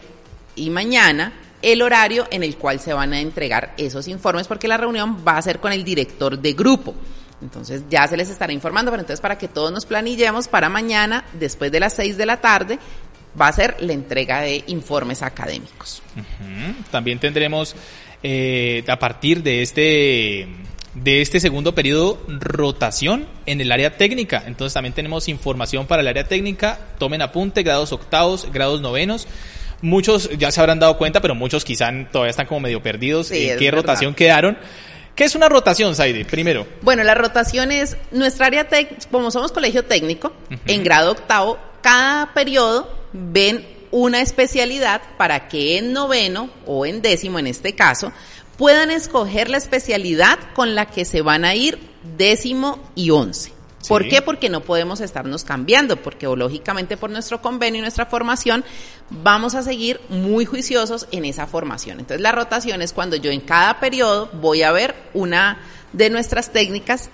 y mañana el horario en el cual se van a entregar esos informes porque la reunión va a ser con el director de grupo. Entonces ya se les estará informando, pero entonces para que todos nos planillemos para mañana, después de las 6 de la tarde, va a ser la entrega de informes académicos. También tendremos eh, a partir de este de este segundo periodo rotación en el área técnica. Entonces también tenemos información para el área técnica. Tomen apunte, grados octavos, grados novenos. Muchos ya se habrán dado cuenta, pero muchos quizá todavía están como medio perdidos Sí, en qué verdad. rotación quedaron. ¿Qué es una rotación, Saide? Primero. Bueno, la rotación es nuestra área técnica, como somos colegio técnico, en grado octavo, cada periodo ven una especialidad para que en noveno o en décimo en este caso puedan escoger la especialidad con la que se van a ir décimo y once. ¿Por Sí. qué? Porque no podemos estarnos cambiando, porque o, lógicamente por nuestro convenio y nuestra formación vamos a seguir muy juiciosos en esa formación. Entonces la rotación es cuando yo en cada periodo voy a ver una de nuestras técnicas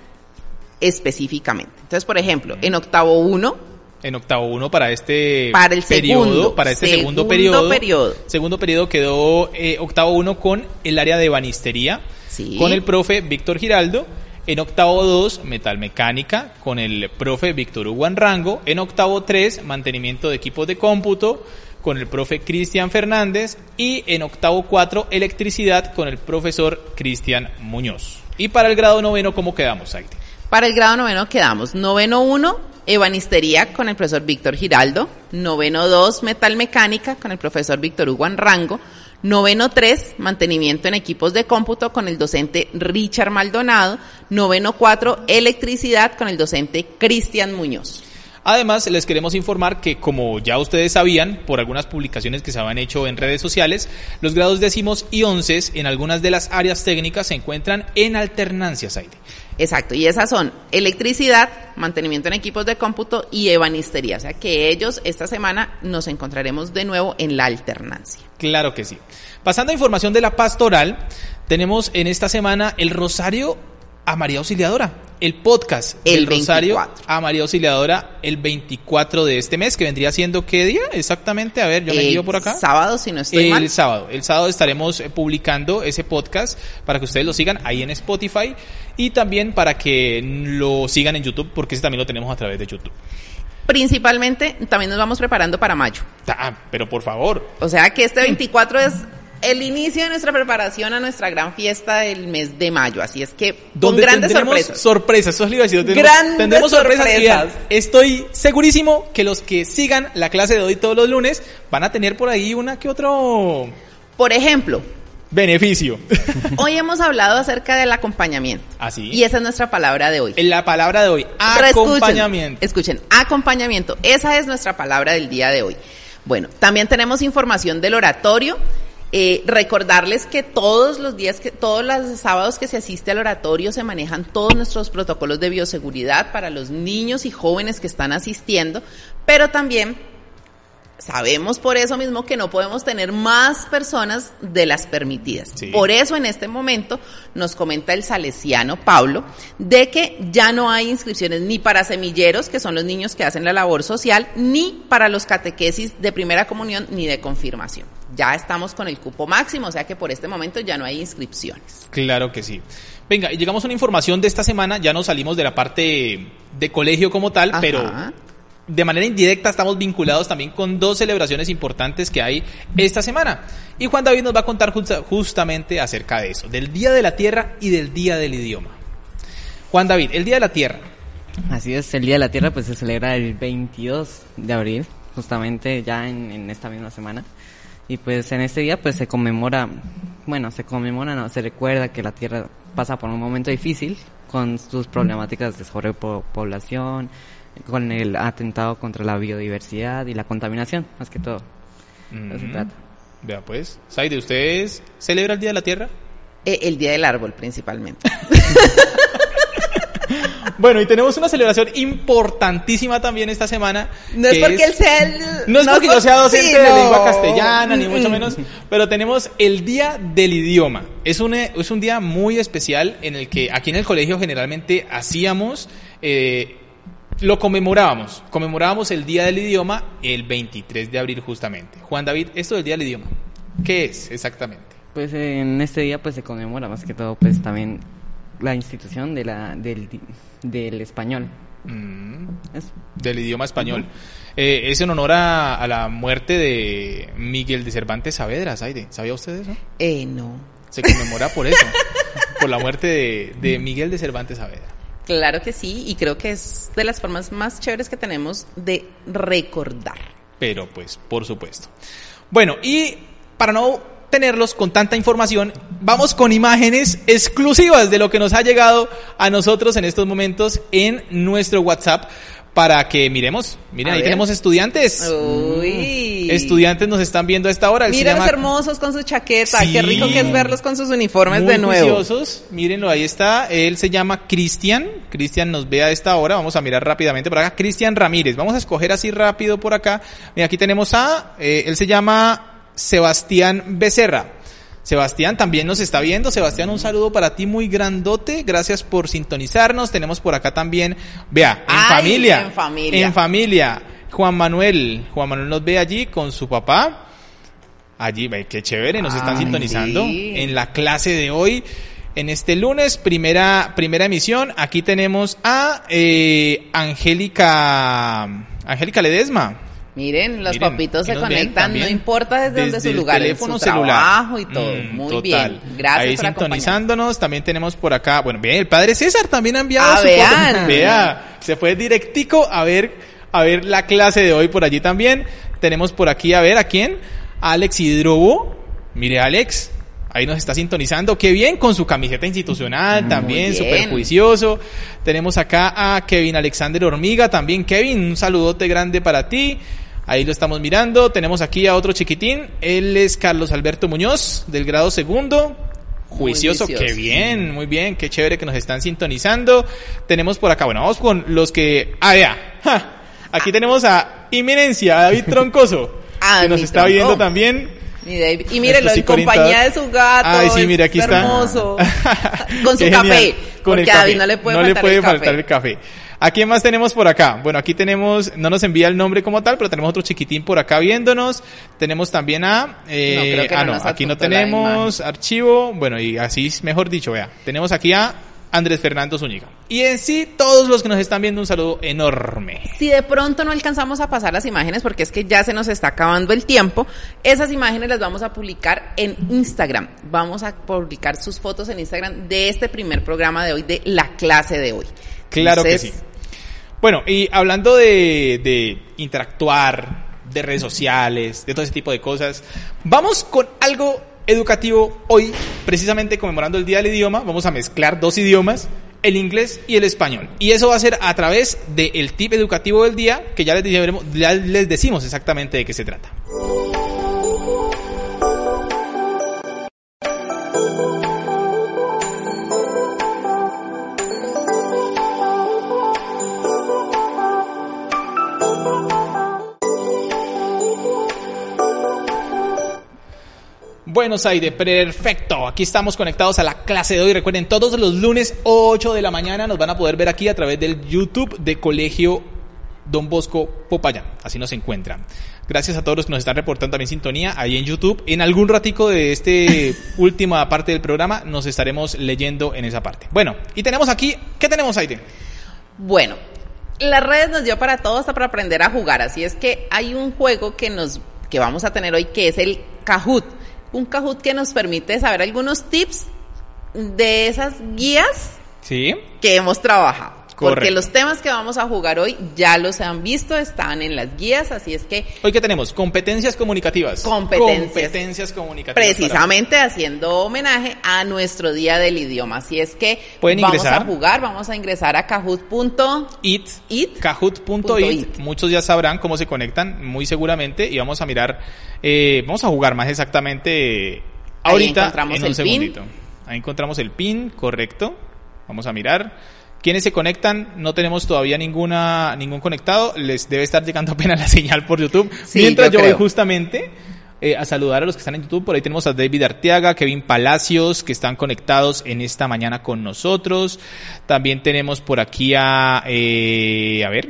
específicamente. Entonces, por ejemplo, en octavo 1, En octavo uno para este Para el periodo, segundo, para este segundo, segundo periodo, periodo. Segundo periodo quedó eh, octavo uno con el área de banistería, Sí. con el profe Víctor Giraldo. En octavo 2, metalmecánica, con el profe Víctor Hugo Rango. En octavo 3, mantenimiento de equipos de cómputo, con el profe Cristian Fernández. Y en octavo 4, electricidad, con el profesor Cristian Muñoz. Y para el grado noveno, ¿cómo quedamos, Aide? Para el grado noveno quedamos noveno 1, ebanistería con el profesor Víctor Giraldo, noveno 2, metalmecánica con el profesor Víctor Hugo Rango, noveno 3, mantenimiento en equipos de cómputo con el docente Richard Maldonado, noveno 4, electricidad con el docente Cristian Muñoz. Además, les queremos informar que, como ya ustedes sabían, por algunas publicaciones que se habían hecho en redes sociales, los grados décimos y onces en algunas de las áreas técnicas se encuentran en alternancias, Aide. Exacto, y esas son electricidad, mantenimiento en equipos de cómputo y ebanistería. O sea que ellos esta semana nos encontraremos de nuevo en la alternancia. Claro que sí. Pasando a información de la pastoral, tenemos en esta semana el Rosario a María Auxiliadora, el podcast El del Rosario 24. a María Auxiliadora el 24 de este mes, que vendría siendo qué día exactamente? A ver, yo me guío por acá. Sábado, si no estoy el mal. sábado. El sábado estaremos eh, publicando ese podcast para que ustedes lo sigan ahí en Spotify y también para que lo sigan en YouTube, porque ese también lo tenemos a través de YouTube. Principalmente, también nos vamos preparando para mayo. Ah, pero por favor, O sea que este 24 es el inicio de nuestra preparación a nuestra gran fiesta del mes de mayo. Así es que con grandes sorpresas. sorpresas. Eso es lo que tendremos- Grandes tendremos sorpresas. estoy segurísimo que los que sigan la clase de hoy todos los lunes van a tener por ahí una que otro Por ejemplo, beneficio. *laughs* hoy hemos hablado acerca del acompañamiento. Así. Y esa es nuestra palabra de hoy. En la palabra de hoy, escuchen, acompañamiento. Escuchen, acompañamiento. Esa es nuestra palabra del día de hoy. Bueno, también tenemos información del oratorio. Eh, recordarles que todos los días, que todos los sábados que se asiste al oratorio se manejan todos nuestros protocolos de bioseguridad para los niños y jóvenes que están asistiendo, pero también sabemos por eso mismo que no podemos tener más personas de las permitidas. Sí. Por eso en este momento nos comenta el salesiano Pablo de que ya no hay inscripciones ni para semilleros, que son los niños que hacen la labor social, ni para los catequesis de primera comunión ni de confirmación. Ya estamos con el cupo máximo, o sea que por este momento ya no hay inscripciones. Claro que sí. Venga, y llegamos a una información de esta semana, ya no salimos de la parte de colegio como tal, Ajá. pero de manera indirecta estamos vinculados también con dos celebraciones importantes que hay esta semana. Y Juan David nos va a contar justa- justamente acerca de eso, del Día de la Tierra y del Día del Idioma. Juan David, el Día de la Tierra. Así es, el Día de la Tierra pues se celebra el 22 de abril, justamente ya en, en esta misma semana. Y pues en este día pues se conmemora, bueno, se conmemora, no, se recuerda que la Tierra pasa por un momento difícil con sus problemáticas de sobrepoblación, con el atentado contra la biodiversidad y la contaminación, más que todo. De eso se Mm. trata. Vea pues, Saide, ¿ustedes celebra el Día de la Tierra? Eh, el Día del Árbol principalmente. *laughs* Bueno, y tenemos una celebración importantísima también esta semana. No es que porque él sea el... No es porque yo sea docente sí, de no. lengua castellana, ni mucho Mm, mm. menos, pero tenemos el Día del Idioma. Es un, eh, es un día muy especial en el que aquí en el colegio generalmente hacíamos, eh, lo conmemorábamos, conmemorábamos el Día del Idioma el 23 de abril justamente. Juan David, esto del Día del Idioma, ¿qué es exactamente? Pues en este día pues se conmemora más que todo pues también la institución de la, del, del español. Mm, del idioma español. Eh, es en honor a, a la muerte de Miguel de Cervantes Saavedra, Saide. ¿Sabía usted eso? Eh, no. Se conmemora por eso, *laughs* por la muerte de, de Miguel de Cervantes Saavedra. Claro que sí, y creo que es de las formas más chéveres que tenemos de recordar. Pero pues, por supuesto. Bueno, y para no tenerlos con tanta información, vamos con imágenes exclusivas de lo que nos ha llegado a nosotros en estos momentos en nuestro WhatsApp para que miremos. Miren, A ahí ver. tenemos estudiantes. Uy. Estudiantes nos están viendo a esta hora. Mírenlos llama- hermosos con su chaqueta. Sí. Qué rico que es verlos con sus uniformes Muy de nuevo. juiciosos. Mírenlo, ahí está. Él se llama Cristian. Cristian nos ve a esta hora. Vamos a mirar rápidamente por acá. Cristian Ramírez. Vamos a escoger así rápido por acá. Mira, aquí tenemos a, eh, él se llama Sebastián Becerra. Sebastián también nos está viendo. Sebastián, un saludo para ti muy grandote. Gracias por sintonizarnos. Tenemos por acá también, vea, en Ay, familia. en familia. En familia. Juan Manuel. Juan Manuel nos ve allí con su papá. Allí, qué chévere, nos están Ay, sintonizando sí. en la clase de hoy. En este lunes, primera, primera emisión, aquí tenemos a eh, Angélica, Angélica Ledesma. Miren, los Miren, papitos se conectan, no importa desde, donde su el lugar, en teléfono su celular. trabajo y todo. Mm, Muy total. bien. Gracias Ahí por sintonizándonos, también tenemos por acá, bueno, bien, el padre César también ha enviado Ah, su vean. foto. *laughs* Vea, se fue directico a ver, a ver la clase de hoy por allí también. Tenemos por aquí, a ver, ¿a quién? A Alex Hidrobo. Mire, Alex, ahí nos está sintonizando. Qué bien, con su camiseta institucional también, súper juicioso. Tenemos acá a Kevin Alexander Hormiga también. Kevin, un saludote grande para ti. Ahí lo estamos mirando. Tenemos aquí a otro chiquitín. Él es Carlos Alberto Muñoz, del grado segundo. Juicioso, juicioso. qué bien, muy bien, qué chévere que nos están sintonizando. Tenemos por acá, bueno, vamos con los que... Ah, ya. Ja. Aquí tenemos a Inminencia, a David Troncoso, *laughs* Ah, que nos está tronco. viendo también. Mi David. Y mírenlo, en compañía de su gato. Ay, sí, mira, aquí está. hermoso. *laughs* Con su café. Con porque el a café. David no le puede No faltar, le puede el, faltar el café. ¿A quién más tenemos por acá? Bueno, aquí tenemos, no nos envía el nombre como tal, pero tenemos otro chiquitín por acá viéndonos. Tenemos también a, eh, No, ah, no aquí no tenemos archivo. Bueno, y así, mejor dicho, vea. Tenemos aquí a Andrés Fernando Zúñiga. Y en sí, todos los que nos están viendo, un saludo enorme. Si de pronto no alcanzamos a pasar las imágenes, porque es que ya se nos está acabando el tiempo, esas imágenes las vamos a publicar en Instagram. Vamos a publicar sus fotos en Instagram de este primer programa de hoy, de la clase de hoy. Claro que sí. Bueno, y hablando de, de interactuar, de redes sociales, de todo ese tipo de cosas, vamos con algo educativo hoy, precisamente conmemorando el Día del Idioma. Vamos a mezclar dos idiomas, el inglés y el español. Y eso va a ser a través del tip educativo del día, que ya les, diremos- ya les decimos exactamente de qué se trata. Bueno, Saide, perfecto. Aquí estamos conectados a la clase de hoy. Recuerden, todos los lunes 8 de la mañana nos van a poder ver aquí a través del YouTube de Colegio Don Bosco Popayán. Así nos encuentran. Gracias a todos los que nos están reportando también sintonía ahí en YouTube. En algún ratico de este *laughs* última parte del programa nos estaremos leyendo en esa parte. Bueno, y tenemos aquí, ¿qué tenemos, Saide? Bueno, las redes nos dio para todos hasta para aprender a jugar, así es que hay un juego que nos que vamos a tener hoy que es el Kahoot, un Kahoot que nos permite saber algunos tips de esas guías Sí. que hemos trabajado. Porque los temas que vamos a jugar hoy ya los han visto, están en las guías, así es que Hoy que tenemos competencias comunicativas. Competencias. Competencias comunicativas. para- precisamente haciendo homenaje a nuestro día del idioma. Así es que Pueden vamos ingresar. a jugar, vamos a ingresar a kahoot.it. it, It. kahoot.it. Muchos ya sabrán cómo se conectan, muy seguramente, y vamos a mirar, eh, vamos a jugar más exactamente eh, Ahí ahorita encontramos en un el pin. segundito. Ahí encontramos el pin, correcto. Vamos a mirar. ¿Quiénes se conectan? No tenemos todavía ninguna ningún conectado. Les debe estar llegando *laughs* apenas la señal por YouTube. Sí, Mientras yo yo, voy justamente eh, a saludar a los que están en YouTube. Por ahí tenemos a David Arteaga, Kevin Palacios, que están conectados en esta mañana con nosotros. También tenemos por aquí a, eh, a ver,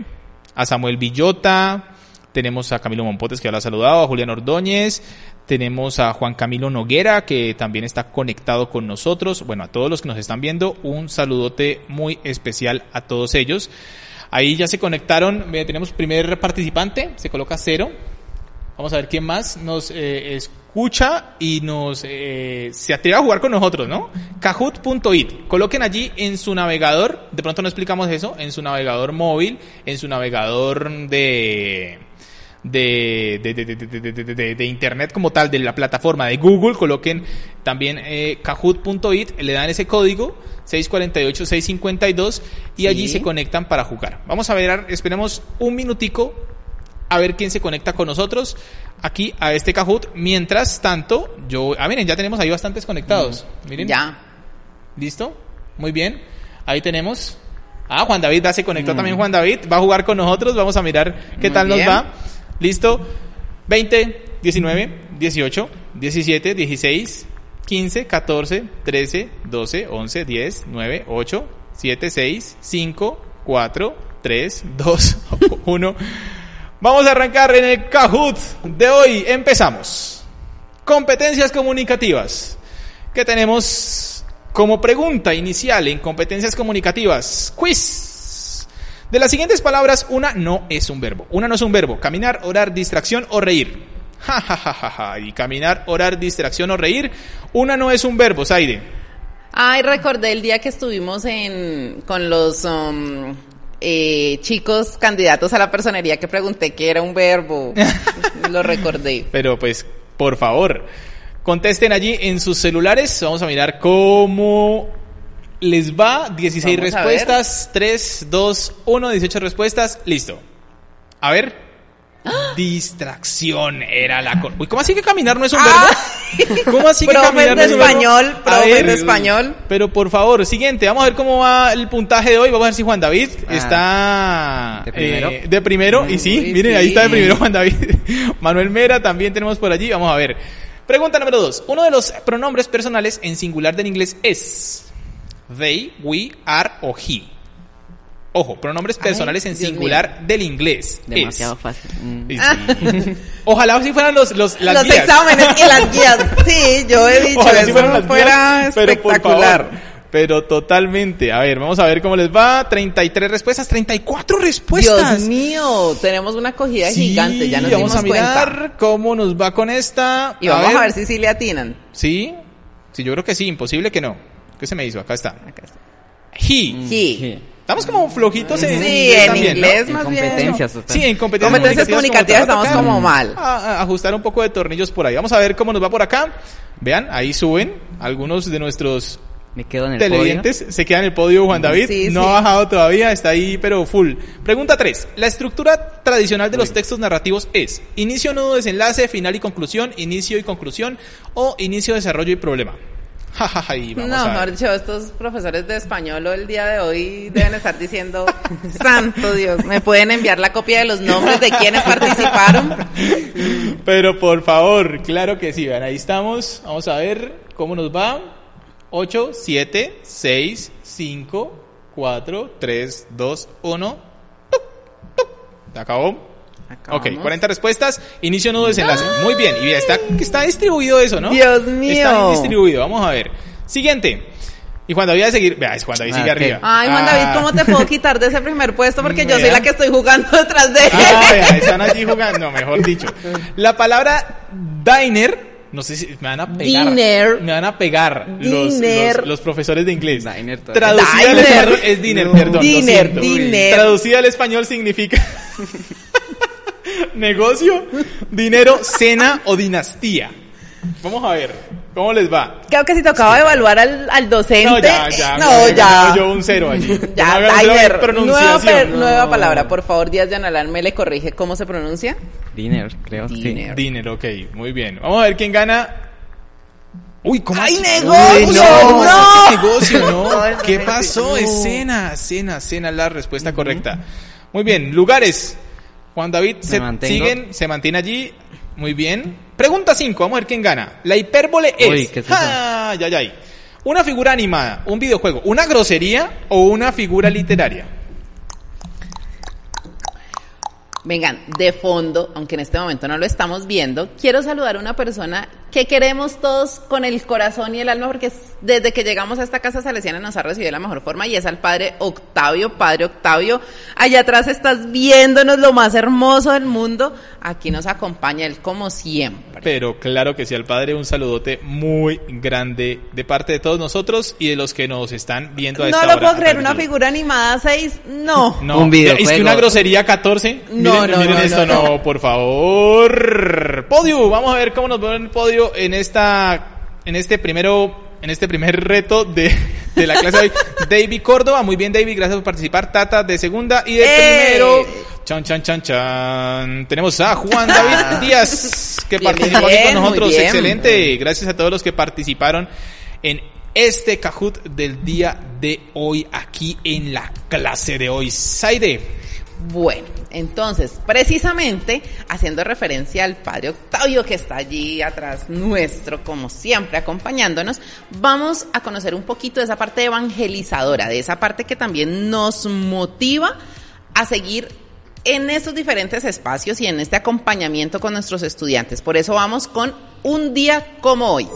a Samuel Villota. Tenemos a Camilo Mompotes, que ya lo ha saludado, a Julián Ordóñez. Tenemos a Juan Camilo Noguera, que también está conectado con nosotros. Bueno, a todos los que nos están viendo, un saludote muy especial a todos ellos. Ahí ya se conectaron, tenemos primer participante, se coloca cero. Vamos a ver quién más nos eh, es- escucha y nos eh, se atreve a jugar con nosotros, ¿no? Kahoot.it. Coloquen allí en su navegador, de pronto no explicamos eso, en su navegador móvil, en su navegador de de, de, de, de, de- de- de- de- de internet como tal, de la plataforma de Google, coloquen también eh, kahoot.it, le dan ese código 648-652 y allí Sí. se conectan para jugar. Vamos a ver, esperemos un minutico a ver quién se conecta con nosotros aquí a este Kahoot. Mientras tanto, yo, ah, miren, ya tenemos ahí bastantes conectados. Miren, Ya. ¿listo? Muy bien. Ahí tenemos. Ah, Juan David ya se conectó también Juan David. Va a jugar con nosotros. Vamos a mirar qué Muy tal nos va. ¿Listo? 20, 19, 18, 17, 16, 15, 14, 13, 12, 11, 10, 9, 8, 7, 6, 5, 4, 3, 2, 1. Vamos a arrancar en el Kahoot de hoy. Empezamos. Competencias comunicativas. ¿Qué tenemos como pregunta inicial en competencias comunicativas? Quiz. De las siguientes palabras, una no es un verbo. Una no es un verbo. Caminar, orar, distracción o reír. Ja, ja, ja, ja, ja. Y caminar, orar, distracción o reír. Una no es un verbo, Saide. Ay, recordé el día que estuvimos en con los um, eh, chicos candidatos a la personería que pregunté qué era un verbo. *laughs* Lo recordé. Pero pues, por favor, contesten allí en sus celulares. Vamos a mirar cómo les va. 16 Vamos a respuestas. 3, 2, 1, 18 respuestas. Listo. A ver. Distracción era la cor- Uy, ¿cómo así que caminar no es un verbo? *laughs* ¿Cómo así que caminar no es un verbo? español, A profes ver, de español. Pero por favor, siguiente, vamos a ver cómo va el puntaje de hoy. Vamos a ver si Juan David Ah, está ¿de primero? eh, de primero. Y sí, miren, ahí está de primero Juan David. *laughs* Manuel Mera también tenemos por allí. Vamos a ver. Pregunta número dos. Uno de los pronombres personales en singular del inglés es they, we, are o he. Ojo, pronombres personales en Dios singular del inglés. Demasiado es. fácil. Mm. *laughs* Y sí. Ojalá si fueran los, los, las los guías. exámenes y las guías. *laughs* Sí, yo he dicho, Ojalá si eso fueran las fuera guías, pero por espectacular. favor, Pero totalmente. A ver, vamos a ver cómo les va. 33 respuestas, 34 respuestas. Dios mío, tenemos una acogida Sí, gigante, ya nos vamos dimos a mirar cuenta. cómo nos va con esta. Y vamos a ver si sí le atinan. Sí, sí, yo creo que sí, imposible que no. ¿Qué se me hizo? Acá está. Acá está. He. Sí. Estamos como flojitos en Sí, inglés en también, ¿no? inglés En más bien. competencias, total. Sí, en competencias, Competencias comunicativas como estamos como mal. A- a- ajustar un poco de tornillos por ahí. Vamos a ver cómo nos va por acá. Vean, ahí suben algunos de nuestros Me quedo en el televidentes. Se queda en el podio Juan David. Sí, no sí. ha bajado todavía, está ahí, pero full. Pregunta 3. La estructura tradicional de los textos narrativos es inicio, nudo, desenlace, final y conclusión, inicio y conclusión, o inicio, desarrollo y problema. *laughs* Y vamos No, a estos profesores de español el día de hoy deben estar diciendo, *laughs* santo Dios, ¿me pueden enviar la copia de los nombres de quienes participaron? Pero por favor, claro que sí, vean, ahí estamos. Vamos a ver cómo nos va. 8, 7, 6, 5, 4, 3, 2, 1. ¡Tuc, tuc! ¿Se acabó? Acabamos. Ok, 40 respuestas. Inicio, nudo, desenlace. Muy bien. Y está, está distribuido eso, ¿no? Dios mío. Está bien distribuido. Vamos a ver. Siguiente. Y Juan David a seguir. Vea, es Juan David Ah, sigue ok. arriba. Ay, Juan Ah. David, ¿cómo te puedo quitar de ese primer puesto? Porque yo soy la que estoy jugando *laughs* detrás de él. Ah, vea, están allí jugando, mejor dicho. La palabra diner, no sé si me van a pegar. Diner. Me van a pegar los, Diner. los, los profesores de inglés. Diner. Traducida al Diner. español es dinner, No. perdón. lo Diner, diner. Traducida al español significa *laughs* *laughs* negocio, dinero, cena o dinastía. Vamos a ver, ¿cómo les va? Creo que si tocaba evaluar al, al docente. No, ya, ya. No, ya. Yo un cero allí. *laughs* Ya, Diner. Nueva, per- No. nueva palabra. Por favor, Díaz Yanalán me le corrige cómo se pronuncia. Dinner, creo. sí. Dinner. Dinner, ok, muy bien. Vamos a ver quién gana. Uy, ¿cómo ¡Ay, así? negocio! Uy, ¡No! ¿qué negocio, *laughs* no? No, ¿Qué no, pasó? no. Escena, cena, cena, la respuesta correcta. Muy bien, lugares. Juan David se siguen, se mantiene allí. Muy bien. Pregunta 5, vamos a ver quién gana. La hipérbole es. Uy, ¿qué es? Ah, ya, ya. Una figura animada, un videojuego, una grosería o una figura literaria. Vengan, de fondo, aunque en este momento no lo estamos viendo, quiero saludar a una persona que queremos todos con el corazón y el alma, porque desde que llegamos a esta casa salesiana nos ha recibido de la mejor forma y es al Padre Octavio. Padre Octavio, allá atrás estás viéndonos lo más hermoso del mundo. Aquí nos acompaña él como siempre. Pero claro que sí, al Padre un saludote muy grande de parte de todos nosotros y de los que nos están viendo a no esta lo hora puedo creer, una figura animada 6, no. *laughs* No, Un videojuego. es que una grosería 14. No, miren, no, miren no, esto, no, no, por favor. Podio, vamos a ver cómo nos vemos en el podio en esta, en este primero, en este primer reto de, de la clase de hoy. *laughs* David Córdoba, muy bien David, gracias por participar. Tata de segunda y de ¡Eh! primero. Chan, chan, chan, chan. Tenemos a Juan David Díaz, que Bien, participó aquí con nosotros. Excelente. Gracias a todos los que participaron en este Kahoot del día de hoy, aquí en la clase de hoy. Saide. Bueno, entonces, precisamente haciendo referencia al Padre Octavio que está allí atrás nuestro, como siempre, acompañándonos, vamos a conocer un poquito de esa parte evangelizadora, de esa parte que también nos motiva a seguir en estos diferentes espacios y en este acompañamiento con nuestros estudiantes. Por eso vamos con un día como hoy.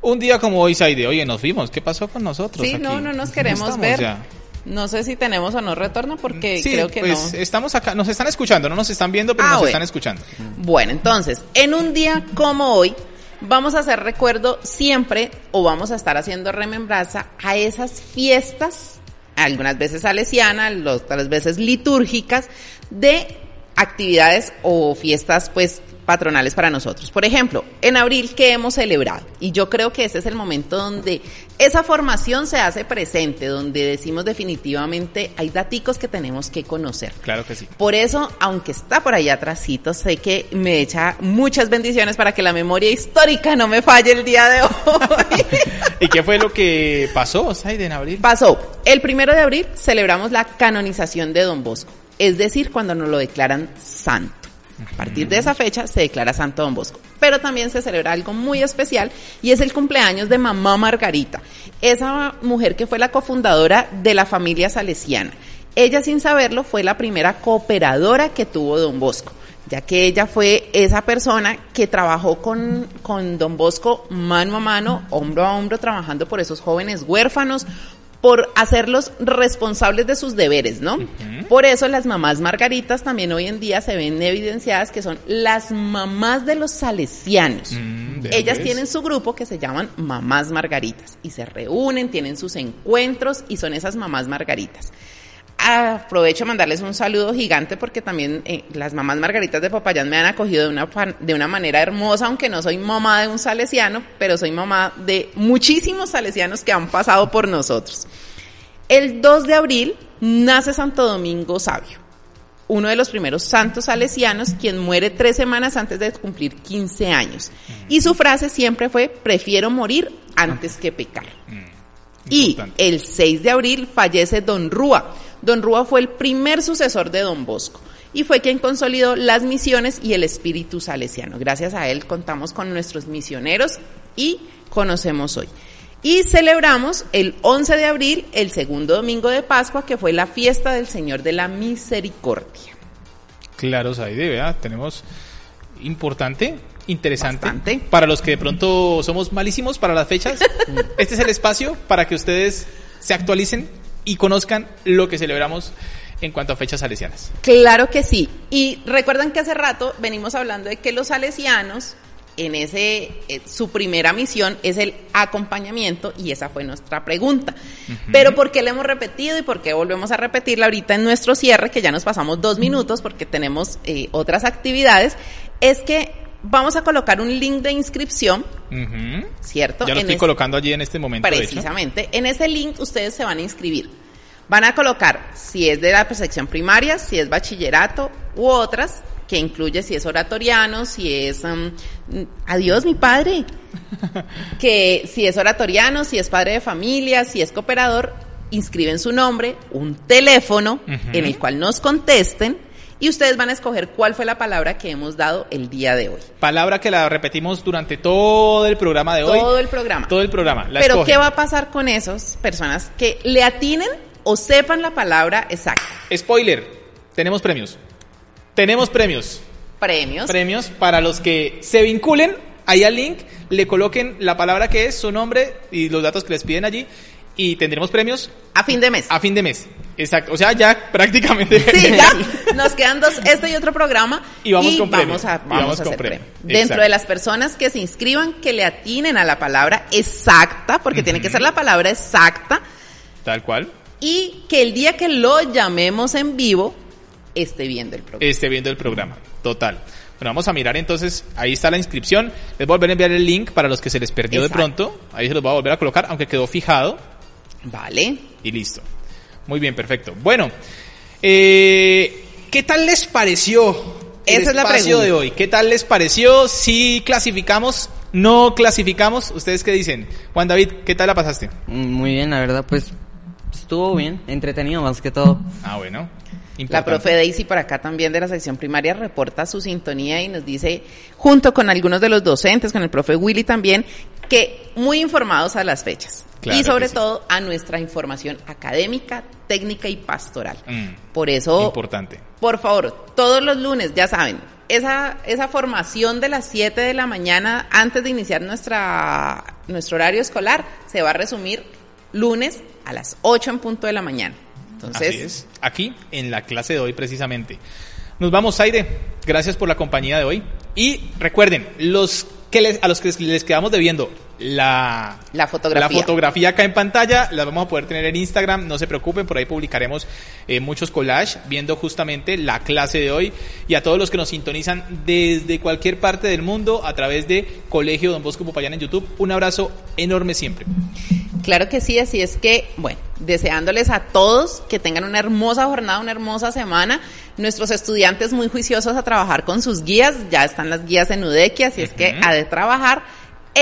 Un día como hoy, Saide. Oye, nos fuimos. ¿Qué pasó con nosotros? Sí, aquí? no, no nos ¿Cómo queremos ver. ya? No sé si tenemos o no retorno porque Sí, creo que pues no. estamos acá. Nos están escuchando. No nos están viendo, pero Ah, nos bueno. están escuchando. Bueno, entonces, en un día como hoy, vamos a hacer recuerdo siempre o vamos a estar haciendo remembranza a esas fiestas, algunas veces salesianas, otras veces litúrgicas, de actividades o fiestas, pues, patronales para nosotros. Por ejemplo, en abril, que hemos celebrado? Y yo creo que ese es el momento donde esa formación se hace presente, donde decimos definitivamente hay daticos que tenemos que conocer. Claro que sí. Por eso, aunque está por allá atrásito, sé que me echa muchas bendiciones para que la memoria histórica no me falle el día de hoy. *laughs* ¿Y qué fue lo que pasó, Saide, en abril? Pasó, el primero de abril celebramos la canonización de Don Bosco, es decir, cuando nos lo declaran santo. A partir de esa fecha se declara santo Don Bosco. Pero también se celebra algo muy especial y es el cumpleaños de mamá Margarita, esa mujer que fue la cofundadora de la familia salesiana. Ella sin saberlo fue la primera cooperadora que tuvo Don Bosco ya que ella fue esa persona que trabajó con, con Don Bosco mano a mano, hombro a hombro, trabajando por esos jóvenes huérfanos, por hacerlos responsables de sus deberes, ¿no? Por eso las mamás margaritas también hoy en día se ven evidenciadas que son las mamás de los salesianos. Mm, Ellas tienen su grupo que se llaman mamás margaritas y se reúnen, tienen sus encuentros y son esas mamás margaritas. Aprovecho a mandarles un saludo gigante porque también eh, las mamás margaritas de Popayán me han acogido de una, de una manera hermosa, aunque no soy mamá de un salesiano, pero soy mamá de muchísimos salesianos que han pasado por nosotros. El 2 de abril nace Santo Domingo Sabio, uno de los primeros santos salesianos, quien muere tres semanas antes de cumplir 15 años. Y su frase siempre fue, prefiero morir antes que pecar. Y Importante. el 6 de abril fallece Don Rúa. Don Rúa fue el primer sucesor de Don Bosco y fue quien consolidó las misiones y el espíritu salesiano. Gracias a él contamos con nuestros misioneros y conocemos hoy. Y celebramos el 11 de abril, el segundo domingo de Pascua, que fue la fiesta del Señor de la Misericordia. Claro, Saide, vea, tenemos importante, interesante. Bastante. Para los que de pronto somos malísimos para las fechas, *laughs* este es el espacio para que ustedes se actualicen y conozcan lo que celebramos en cuanto a fechas salesianas. Claro que sí. Y recuerdan que hace rato venimos hablando de que los salesianos, en ese, eh, su primera misión es el acompañamiento y esa fue nuestra pregunta. Pero ¿por qué le hemos repetido y por qué volvemos a repetirla ahorita en nuestro cierre, que ya nos pasamos dos minutos porque tenemos eh, otras actividades? Es que vamos a colocar un link de inscripción. ¿cierto? Ya lo En estoy es- colocando allí en este momento. de hecho. Precisamente. En ese link ustedes se van a inscribir. Van a colocar si es de la sección primaria, si es bachillerato u otras, que incluye si es oratoriano, si es... um, adiós, mi padre. *laughs* que si es oratoriano, si es padre de familia, si es cooperador, inscriben su nombre, un teléfono en el cual nos contesten y ustedes van a escoger cuál fue la palabra que hemos dado el día de hoy. Palabra que la repetimos durante todo el programa de hoy. Todo el programa. Todo el programa. La Pero escogen. ¿qué va a pasar con esas personas que le atinen o sepan la palabra exacta? Spoiler, tenemos premios. Tenemos premios. Premios. Premios para los que se vinculen ahí al link, le coloquen la palabra que es, su nombre y los datos que les piden allí y tendremos premios a fin de mes. a fin de mes. Exacto. O sea, ya prácticamente. *laughs* Sí, ya *laughs* nos quedan dos, este y otro programa. Y vamos con premio. vamos a, Y vamos vamos a con hacer premio. premio. Dentro de las personas que se inscriban, que le atinen a la palabra exacta, porque tiene que ser la palabra exacta, Tal cual. y que el día que lo llamemos en vivo, esté viendo el programa. Esté viendo el programa. Total. Bueno, vamos a mirar entonces, ahí está la inscripción. Les voy a volver a enviar el link para los que se les perdió Exacto. de pronto. Ahí se los voy a volver a colocar, aunque quedó fijado. Vale. Y listo. Muy bien, perfecto. Bueno, eh, ¿qué tal les pareció el Esa es la pregunta. de hoy? ¿Qué tal les pareció? Si clasificamos, no clasificamos. ¿Ustedes qué dicen? Juan David, ¿qué tal la pasaste? Mm, Muy bien, la verdad, pues estuvo bien, entretenido más que todo. Ah, bueno. La Importante. profe Daisy por acá también de la sección primaria reporta su sintonía y nos dice, junto con algunos de los docentes, con el profe Willy también, que muy informados a las fechas. Claro y sobre sí. todo a nuestra información académica, técnica y pastoral. Mm, Por eso, Importante. por favor, todos los lunes, ya saben, esa, esa formación de las 7 de la mañana antes de iniciar nuestra, nuestro horario escolar se va a resumir lunes a las 8 en punto de la mañana. Entonces, Así es. Aquí, en la clase de hoy, precisamente. Nos vamos, Aire. Gracias por la compañía de hoy. Y recuerden, los que les, a los que les quedamos debiendo la, La fotografía. la fotografía acá en pantalla, la vamos a poder tener en Instagram. No se preocupen, por ahí publicaremos eh, muchos collages viendo justamente la clase de hoy. Y a todos los que nos sintonizan desde cualquier parte del mundo a través de Colegio Don Bosco Popayán en YouTube, un abrazo enorme siempre. Claro que sí, así es que, bueno, deseándoles a todos que tengan una hermosa jornada, una hermosa semana. Nuestros estudiantes muy juiciosos a trabajar con sus guías, ya están las guías en UDECI, así es que a de trabajar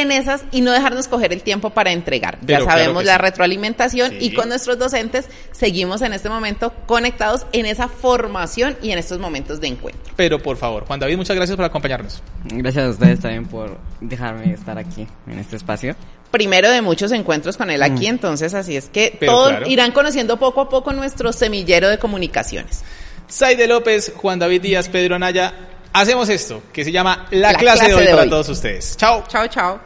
en esas y no dejarnos coger el tiempo para entregar. Pero ya sabemos la sí. retroalimentación Sí. y con nuestros docentes seguimos en este momento conectados en esa formación y en estos momentos de encuentro. Pero por favor, Juan David, muchas gracias por acompañarnos. Gracias a ustedes también por dejarme estar aquí en este espacio. primero de muchos encuentros con él aquí, entonces así es que Pero todos claro. irán conociendo poco a poco nuestro semillero de comunicaciones. Saide López, Juan David Díaz, Pedro Anaya, hacemos esto que se llama La, La clase, de hoy de para hoy. todos ustedes. Chao. Chao, chao.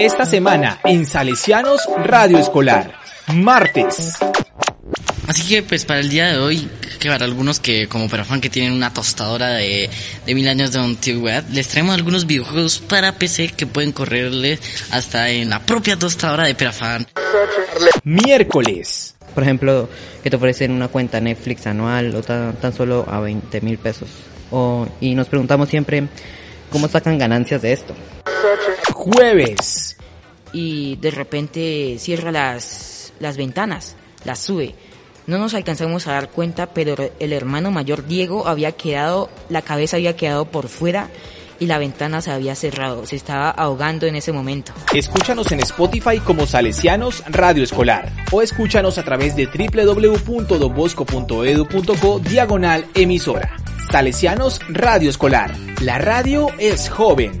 Esta semana en Salesianos Radio Escolar. Martes. Así que pues para el día de hoy, que para algunos que como Perafan que tienen una tostadora de, de mil años de antigüedad, les traemos algunos videojuegos para PC que pueden correrle hasta en la propia tostadora de Perafan. Miércoles. Por ejemplo, que te ofrecen una cuenta Netflix anual o tan, tan solo a 20 mil pesos. O, y nos preguntamos siempre cómo sacan ganancias de esto. Jueves. y de repente cierra las, las ventanas, las sube. No nos alcanzamos a dar cuenta, pero el hermano mayor Diego había quedado, la cabeza había quedado por fuera y la ventana se había cerrado. Se estaba ahogando en ese momento. Escúchanos en Spotify como Salesianos Radio Escolar o escúchanos a través de www.donbosco.edu.co diagonal emisora. Salesianos Radio Escolar. La radio es joven.